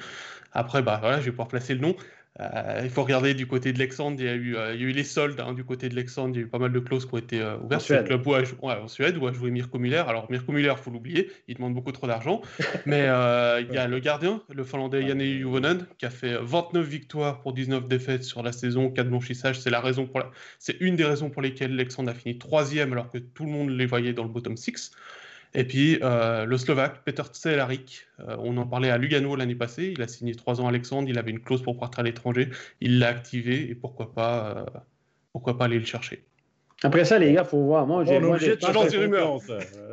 Après, bah, voilà, je vais pouvoir placer le nom. Euh, il faut regarder du côté de Lexand, il y a eu, euh, il y a eu les soldes hein, du côté de Lexand, il y a eu pas mal de clauses qui ont été euh, ouvertes. En Suède. Club où en Suède, où a joué Mirko Müller. Alors Mirko Müller, il faut l'oublier, il demande beaucoup trop d'argent. Mais il y a le gardien, le Finlandais Janne Juvonen, qui a fait 29 victoires pour 19 défaites sur la saison, 4 blanchissages. C'est la raison pour c'est une des raisons pour lesquelles Lexand a fini troisième alors que tout le monde les voyait dans le bottom 6. Et puis euh, le Slovaque, Peter Cehlárik, euh, on en parlait à Lugano l'année passée, il a signé trois ans à Alexandre, il avait une clause pour partir à l'étranger, il l'a activé et pourquoi pas, euh, pourquoi pas aller le chercher. Après ça, les gars, il faut voir. Moi, j'ai moi,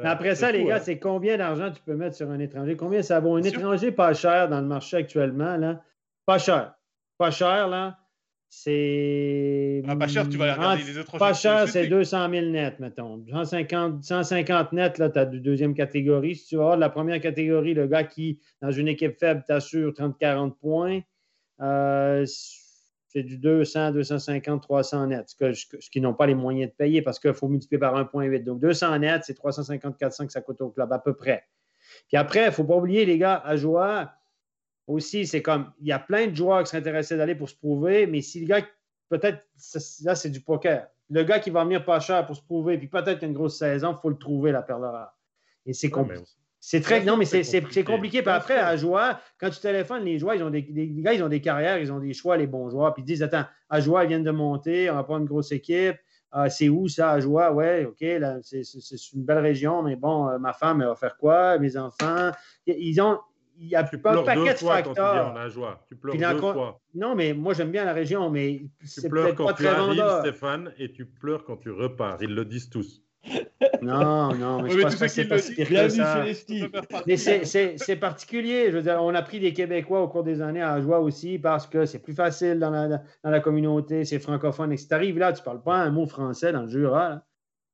Après ça, les gars, hein. c'est combien d'argent tu peux mettre sur un étranger? Combien ça vaut? Un étranger pas cher dans le marché actuellement, là? Pas cher. Pas cher, là. C'est. Ah, pas cher, tu vas regarder les autres Pas cher, c'est 200 000 net, mettons. 150, 150 net, là, tu as de deuxième catégorie. Si tu vas avoir de la première catégorie, le gars qui, dans une équipe faible, t'assure 30-40 points, euh, c'est du 200, 250, 300 net, ce, que, ce qui n'ont pas les moyens de payer parce qu'il faut multiplier par 1,8. Donc, 200 net, c'est 350, 400 que ça coûte au club, à peu près. Puis après, il ne faut pas oublier, les gars, à jouer aussi, c'est comme, il y a plein de joueurs qui seraient intéressés d'aller pour se prouver, mais si le gars, peut-être, là, c'est du poker. Le gars qui va venir pas cher pour se prouver, puis peut-être qu'il y a une grosse saison, il faut le trouver, la perle rare. Et c'est compliqué. C'est très. Non, mais c'est compliqué. Puis après, à joueur, quand tu téléphones, les joueurs, ils ont des, les gars, ils ont des carrières, ils ont des choix, les bons joueurs. Puis ils disent Attends, à joueur, ils viennent de monter, on va pas une grosse équipe. Ah, c'est où ça, à joueur? Ouais, OK, c'est une belle région, mais bon, euh, ma femme, elle va faire quoi? Mes enfants? Ils ont, il y a tu pas un paquet de facteurs. Tu pleures deux fois. Non, mais moi, j'aime bien la région, mais c'est pas très vendeur. Stéphane, et tu pleures quand tu repars. Ils le disent tous. Non, non, mais, je pense que c'est pas si pire que ça. Mais c'est particulier. Je veux dire, on a pris des Québécois au cours des années à joie aussi parce que c'est plus facile dans la, dans la communauté, c'est francophone. Et si tu arrives là, tu ne parles pas un mot français dans le Jura. Là.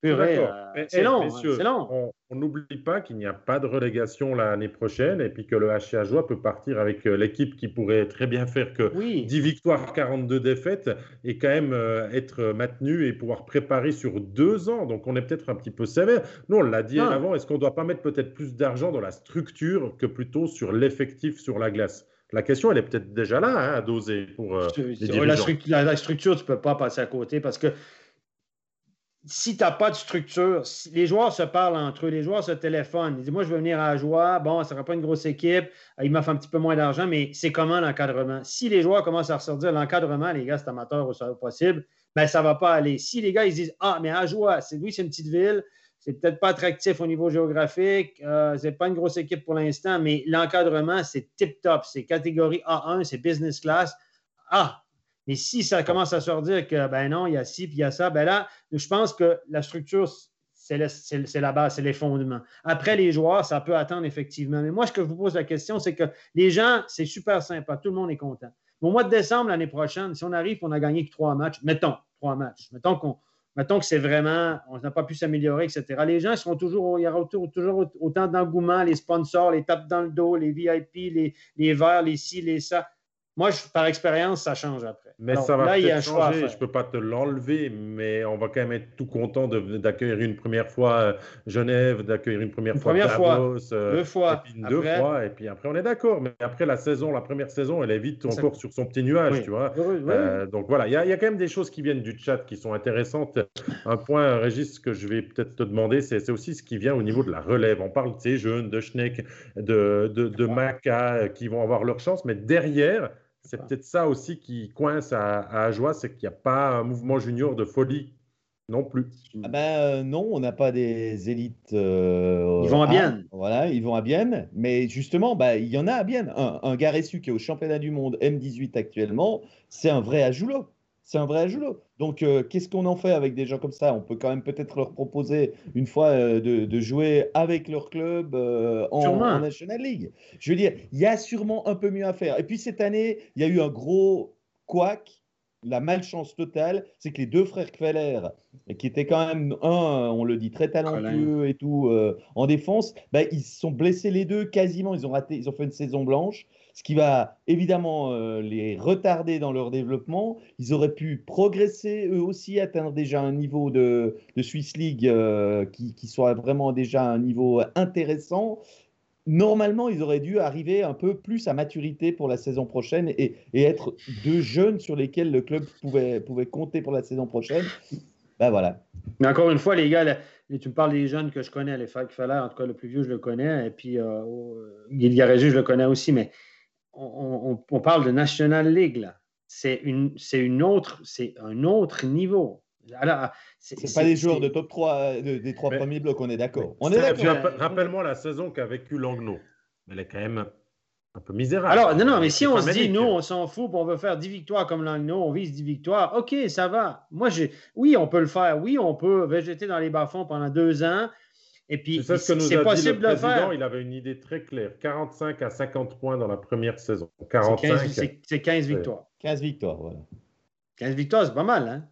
Euh, c'est long, hein, On n'oublie pas qu'il n'y a pas de relégation l'année prochaine et puis que le HC Joie peut partir avec euh, l'équipe qui pourrait très bien faire que 10 victoires, 42 défaites et quand même euh, être maintenu et pouvoir préparer sur deux ans. Donc on est peut-être un petit peu sévère. Nous, on l'a dit avant, est-ce qu'on ne doit pas mettre peut-être plus d'argent dans la structure que plutôt sur l'effectif sur la glace? La question, elle est peut-être déjà là hein, à doser pour la, structure, la, structure, tu ne peux pas passer à côté parce que si tu n'as pas de structure, les joueurs se parlent entre eux, les joueurs se téléphonent. Ils disent Moi, je veux venir à joie. Bon, ça ne sera pas une grosse équipe. Euh, il m'offre un petit peu moins d'argent, mais c'est comment l'encadrement? Si les joueurs commencent à ressortir l'encadrement, les gars, c'est amateur au possible, ben, ça ne va pas aller. Si les gars, ils disent Ah, mais à oui, c'est une petite ville. C'est peut-être pas attractif au niveau géographique. Euh, c'est pas une grosse équipe pour l'instant, mais l'encadrement, c'est tip-top. C'est catégorie A1, c'est business class. Ah, mais si ça commence à se dire que, ben non, il y a ci, puis il y a ça, ben là, je pense que la structure, c'est la base, c'est les fondements. Après, les joueurs, ça peut attendre effectivement. Mais moi, ce que je vous pose la question, c'est que les gens, c'est super sympa, tout le monde est content. au mois de décembre, l'année prochaine, si on arrive on a gagné que trois matchs, mettons, trois matchs, mettons qu'on mettons que c'est vraiment, on n'a pas pu s'améliorer, etc. Les gens seront toujours, il y aura toujours autant d'engouement, les sponsors, les tapes dans le dos, les VIP, les, les verts, les ci, les ça. Moi, par expérience, ça change après. Mais ça va peut-être changer. Je ne peux pas te l'enlever, mais on va quand même être tout content d'accueillir une première fois euh, Genève, d'accueillir une première fois première Davos, fois, euh, deux fois, et puis deux fois, et puis après on est d'accord. Mais après la saison, la première saison, elle est vite encore sur son petit nuage, tu vois. Euh, donc voilà, il y, a quand même des choses qui viennent du chat qui sont intéressantes. Un point, Régis, que je vais peut-être te demander, c'est aussi ce qui vient au niveau de la relève. On parle de ces jeunes, de Schneck, de, de, de Maca qui vont avoir leur chance, mais derrière c'est peut-être ça aussi qui coince à, à Ajoie, c'est qu'il n'y a pas un mouvement junior de folie non plus. Ah ben, euh, non, on n'a pas des élites. Euh, ils vont à Bienne. Voilà, ils vont à Bienne. Mais justement, bah, il y en a à Bienne. Un, un Garessu qui est au championnat du monde M18 actuellement, c'est un vrai ajoulot c'est un vrai ajout. Donc, euh, qu'est-ce qu'on en fait avec des gens comme ça? On peut quand même peut-être leur proposer une fois euh, de, jouer avec leur club euh, en, National League. Je veux dire, il y a sûrement un peu mieux à faire. Et puis cette année, il y a eu un gros couac. La malchance totale, c'est que les deux frères Kveller, qui étaient quand même, un, on le dit, très talentueux et tout, en défense, ben, ils se sont blessés les deux quasiment. Ils ont raté, ils ont fait une saison blanche ce qui va évidemment euh, les retarder dans leur développement. Ils auraient pu progresser eux aussi, atteindre déjà un niveau de, Swiss League euh, qui, soit vraiment déjà un niveau intéressant. Normalement, ils auraient dû arriver un peu plus à maturité pour la saison prochaine et, être deux jeunes sur lesquels le club pouvait, pouvait compter pour la saison prochaine. Ben voilà. Mais encore une fois, les gars, tu me parles des jeunes que je connais, les Falk Feller, en tout cas le plus vieux, je le connais, et puis euh, euh je le connais aussi, mais on, parle de National League, là. C'est une, une autre, c'est un autre niveau. c'est pas des joueurs de top 3, des trois premiers blocs, on est d'accord. On est Rappelle-moi la saison qu'a vécu Langlo. Elle est quand même un peu misérable. Alors, non, non, mais si on se dit, nous, on s'en fout, on veut faire 10 victoires comme Langlo, on vise 10 victoires, OK, ça va. Moi, j'ai, oui, on peut le faire. Oui, on peut végéter dans les bas-fonds pendant deux ans. Et puis, c'est ce que nous a possible dit le président. Il avait une idée très claire 45 à 50 points dans la première saison. 45. C'est 15, victoires. 15 victoires, voilà. 15 victoires, c'est pas mal, hein?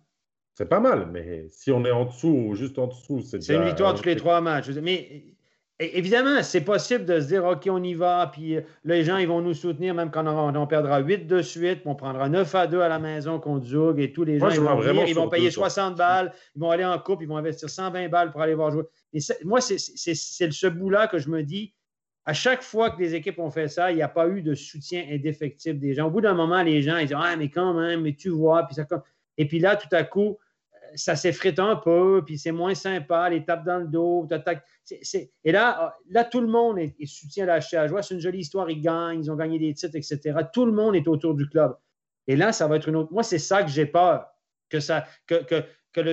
C'est pas mal, mais si on est en dessous, juste en dessous, c'est C'est une victoire tous les trois matchs. Mais évidemment, c'est possible de se dire, OK, on y va, puis euh, les gens, ils vont nous soutenir, même quand on, perdra 8 de suite, puis on prendra 9 à 2 à la maison contre Zug, et tous les gens, ils vont, venir, ils vont payer 60 balles, ils vont aller en coupe, ils vont investir 120 balles pour aller voir jouer. Et moi, c'est ce bout-là que je me dis, à chaque fois que les équipes ont fait ça, il n'y a pas eu de soutien indéfectible des gens. Au bout d'un moment, les gens, ils disent Ah, mais quand même, mais tu vois, puis ça Et puis là, tout à coup, ça s'effrite un peu, puis c'est moins sympa, les tapes dans le dos. Et là, là, tout le monde est, soutient la à joie. C'est une jolie histoire, ils gagnent, ils ont gagné des titres, etc. Tout le monde est autour du club. Et là, ça va être une autre. Moi, c'est ça que j'ai peur. Que ça, que, que, que le,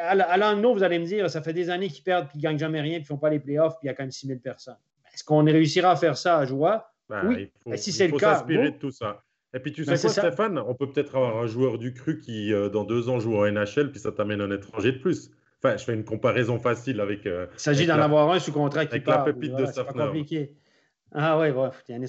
à Langnau, vous allez me dire, ça fait des années qu'ils perdent, puis ils ne gagnent jamais rien, puis ils ne font pas les playoffs, puis il y a quand même 6 000 personnes. Est-ce qu'on réussira à faire ça à joie? Ben, oui. Il faut, si c'est le cas. s'inspirer de tout ça. Et puis tu ben, sais quoi, Stéphane? On peut peut-être avoir un joueur du cru qui, euh, dans deux ans, joue en NHL, puis ça t'amène un étranger de plus. Enfin, je fais une comparaison facile avec. Il s'agit d'en avoir un sous contrat qui avec part. la pépite de Safner. compliqué. Ah oui, ouais, Yanis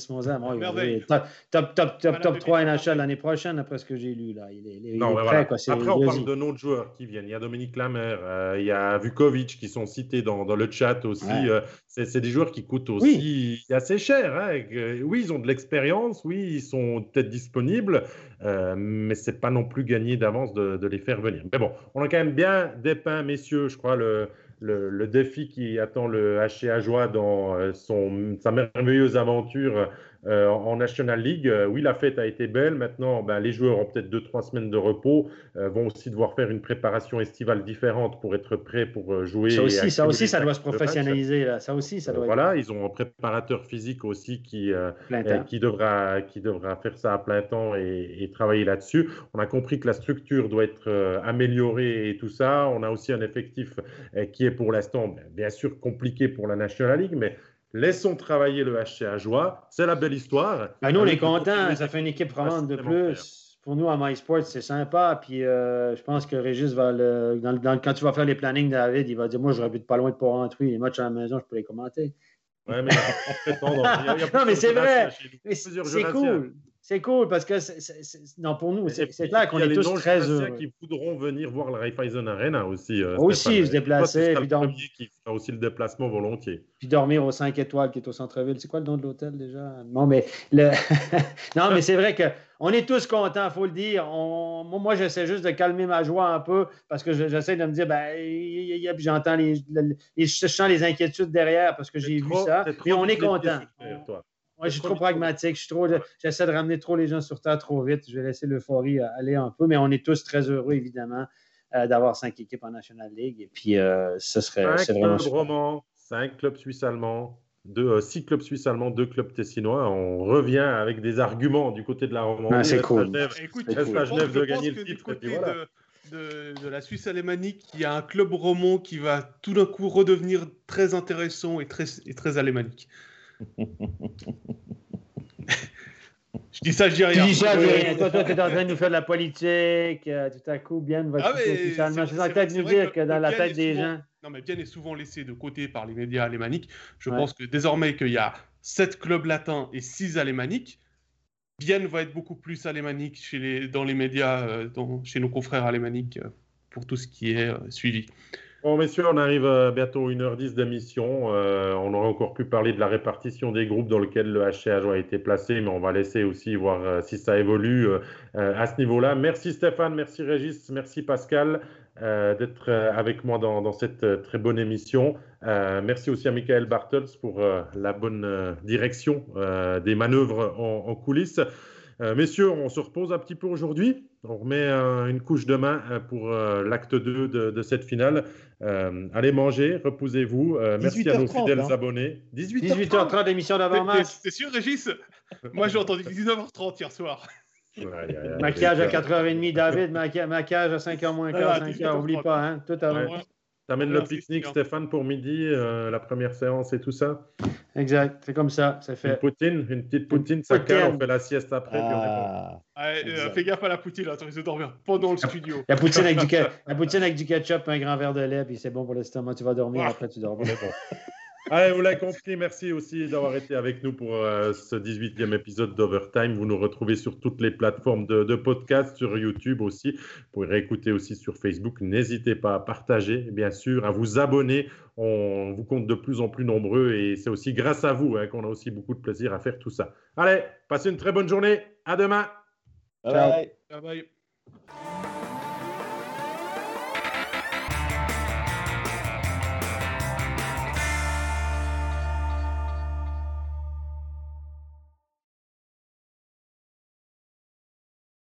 jouer top, top, top, top, top pépite 3 de NHL l'année prochaine, après ce que j'ai lu. Là. Il est, il est- Non, est prêt. voilà. Quoi. C'est- Après, on parle de d'autres joueurs qui viennent. Il y a Dominique Lamer, euh, il y a Vukovic qui sont cités dans, dans le chat aussi. Ouais. Euh, c'est c'est des joueurs qui coûtent aussi assez cher. hein. Oui, ils ont de l'expérience, oui, ils sont peut-être disponibles, euh, mais c'est pas non plus gagné d'avance de, de les faire venir. Mais bon, on a quand même bien dépeint, messieurs, je crois, le, le, défi qui attend le HCA Joie dans euh, son, sa merveilleuse aventure euh, en National League. Euh, oui, la fête a été belle. Maintenant, ben, les joueurs ont peut-être deux, trois semaines de repos, euh, vont aussi devoir faire une préparation estivale différente pour être prêts pour euh, jouer. Ça aussi, ça aussi, ça doit se professionnaliser. Là. Ça aussi, ça voilà, ils ont un préparateur physique aussi qui, qui, devra, qui devra faire ça à plein temps et, et travailler là-dessus. On a compris que la structure doit être améliorée et tout ça. On a aussi un effectif qui est pour l'instant, ben, bien sûr, compliqué pour la National League, mais laissons travailler le HCA Joie. C'est la belle histoire. Ben, nous, on est contents. Ça fait une équipe vraiment de supplémentaire. plus. Pour nous, à MySports, c'est sympa. Puis euh, je pense que Régis va le. Dans, le- dans- quand tu vas faire les plannings, David, il va dire Moi, je habite pas loin de Port-Rentruy. Les matchs à la maison, je peux les commenter. Ouais, mais a Non, mais c'est vrai. C'est cool. C'est cool parce que, non, pour nous, c'est puis, clair qu'on est les tous très heureux. qui voudront venir voir la Raiffeisen Arena aussi. euh, Aussi, se déplacer, Toi, le évidemment. premier qui fera aussi le déplacement volontiers. Puis dormir aux 5 étoiles qui est au centre-ville. C'est quoi le nom de l'hôtel déjà? Non, mais, le... non, mais c'est vrai qu'on est tous contents, il faut le dire. On- Moi, j'essaie juste de calmer ma joie un peu parce que je- j'essaie de me dire, ben, il y a- il y a- puis j'entends les, les- les- je sens les inquiétudes derrière parce que j'ai vu ça. Mais on est content. Moi, je suis Trop pragmatique. Je suis trop, j'essaie de ramener trop les gens sur terre trop vite. Je vais laisser l'euphorie euh, aller un peu, mais on est tous très heureux, évidemment, euh, d'avoir cinq équipes en National League. Et puis, euh, ce serait c'est Cinq vraiment clubs super. romans, cinq clubs suisses allemands, deux, euh, six clubs suisses allemands, deux clubs tessinois. On revient avec des arguments du côté de la Romandie. Ah, c'est cool. Genève. Écoute, C'est je pense- Genève je de pense gagner le du titre, et puis côté voilà. de, de- de la Suisse alémanique, il y a un club roman qui va tout d'un coup redevenir très intéressant et très, et très alémanique. je dis ça, je dis Tu rien. dis ça, Oui. dis rien. Toi, toi, tu es en train de nous faire de la politique. euh, tout à coup, bien va Ah, mais c'est- Je suis en train de nous dire que que dans la Bien tête des souvent- gens. Non, mais bien est souvent laissé de côté par les médias alémaniques. Je Ouais. pense que désormais qu'il y a sept clubs latins et six alémaniques, Bienne va être beaucoup plus alémanique chez les, dans les médias, euh, dans- chez nos confrères alémaniques, euh, pour tout ce qui est suivi. Bon, messieurs, on arrive euh, bientôt à 1h10 d'émission. Euh, on aurait encore pu parler de la répartition des groupes dans lesquels le HCH a été placé, mais on va laisser aussi voir euh, si ça évolue euh, à ce niveau-là. Merci Stéphane, merci Régis, merci Pascal d'être avec moi dans, cette très bonne émission. Merci aussi à Michael Bartels pour la bonne direction des manœuvres en, en coulisses. Messieurs, on se repose un petit peu aujourd'hui. On remet euh, une couche demain euh, pour euh, l'acte 2 de, de cette finale. Euh, allez manger, reposez-vous. Euh, merci à nos 18h30, fidèles hein. abonnés. 18h30. 18h30, émission d'avant-match. t'es- T'es sûr, Régis? Moi, j'ai entendu 19h30 hier soir. Ouais, ouais, ouais, Maquillage à ouais. 4h30, David. maqui- Maquillage à 5h moins quart, Ah, 5h. Oublie pas, hein. Tout à l'heure. T'amènes le pique-nique, Stéphane. Pour midi, euh, la première séance et tout ça. Exact. C'est comme ça. C'est Une fait. poutine, une petite poutine, ça poutine. cale, on fait la sieste après. puis on est content. Ah, Ouais, euh, fais gaffe à la poutine, tu risques de dormir pendant le studio. La poutine avec du, ke- la poutine avec du ketchup, un grand verre de lait, puis c'est bon pour l'estomac. Tu vas dormir, Ah. après tu dors. Allez, vous l'avez compris, merci aussi d'avoir été avec nous pour euh, ce 18e épisode d'Overtime. Vous nous retrouvez sur toutes les plateformes de, de podcast, sur YouTube aussi. Vous pouvez réécouter aussi sur Facebook. N'hésitez pas à partager, bien sûr, à vous abonner. On vous compte de plus en plus nombreux et c'est aussi grâce à vous hein, qu'on a aussi beaucoup de plaisir à faire tout ça. Allez, passez une très bonne journée. À demain. bye Ciao. bye. Bye bye.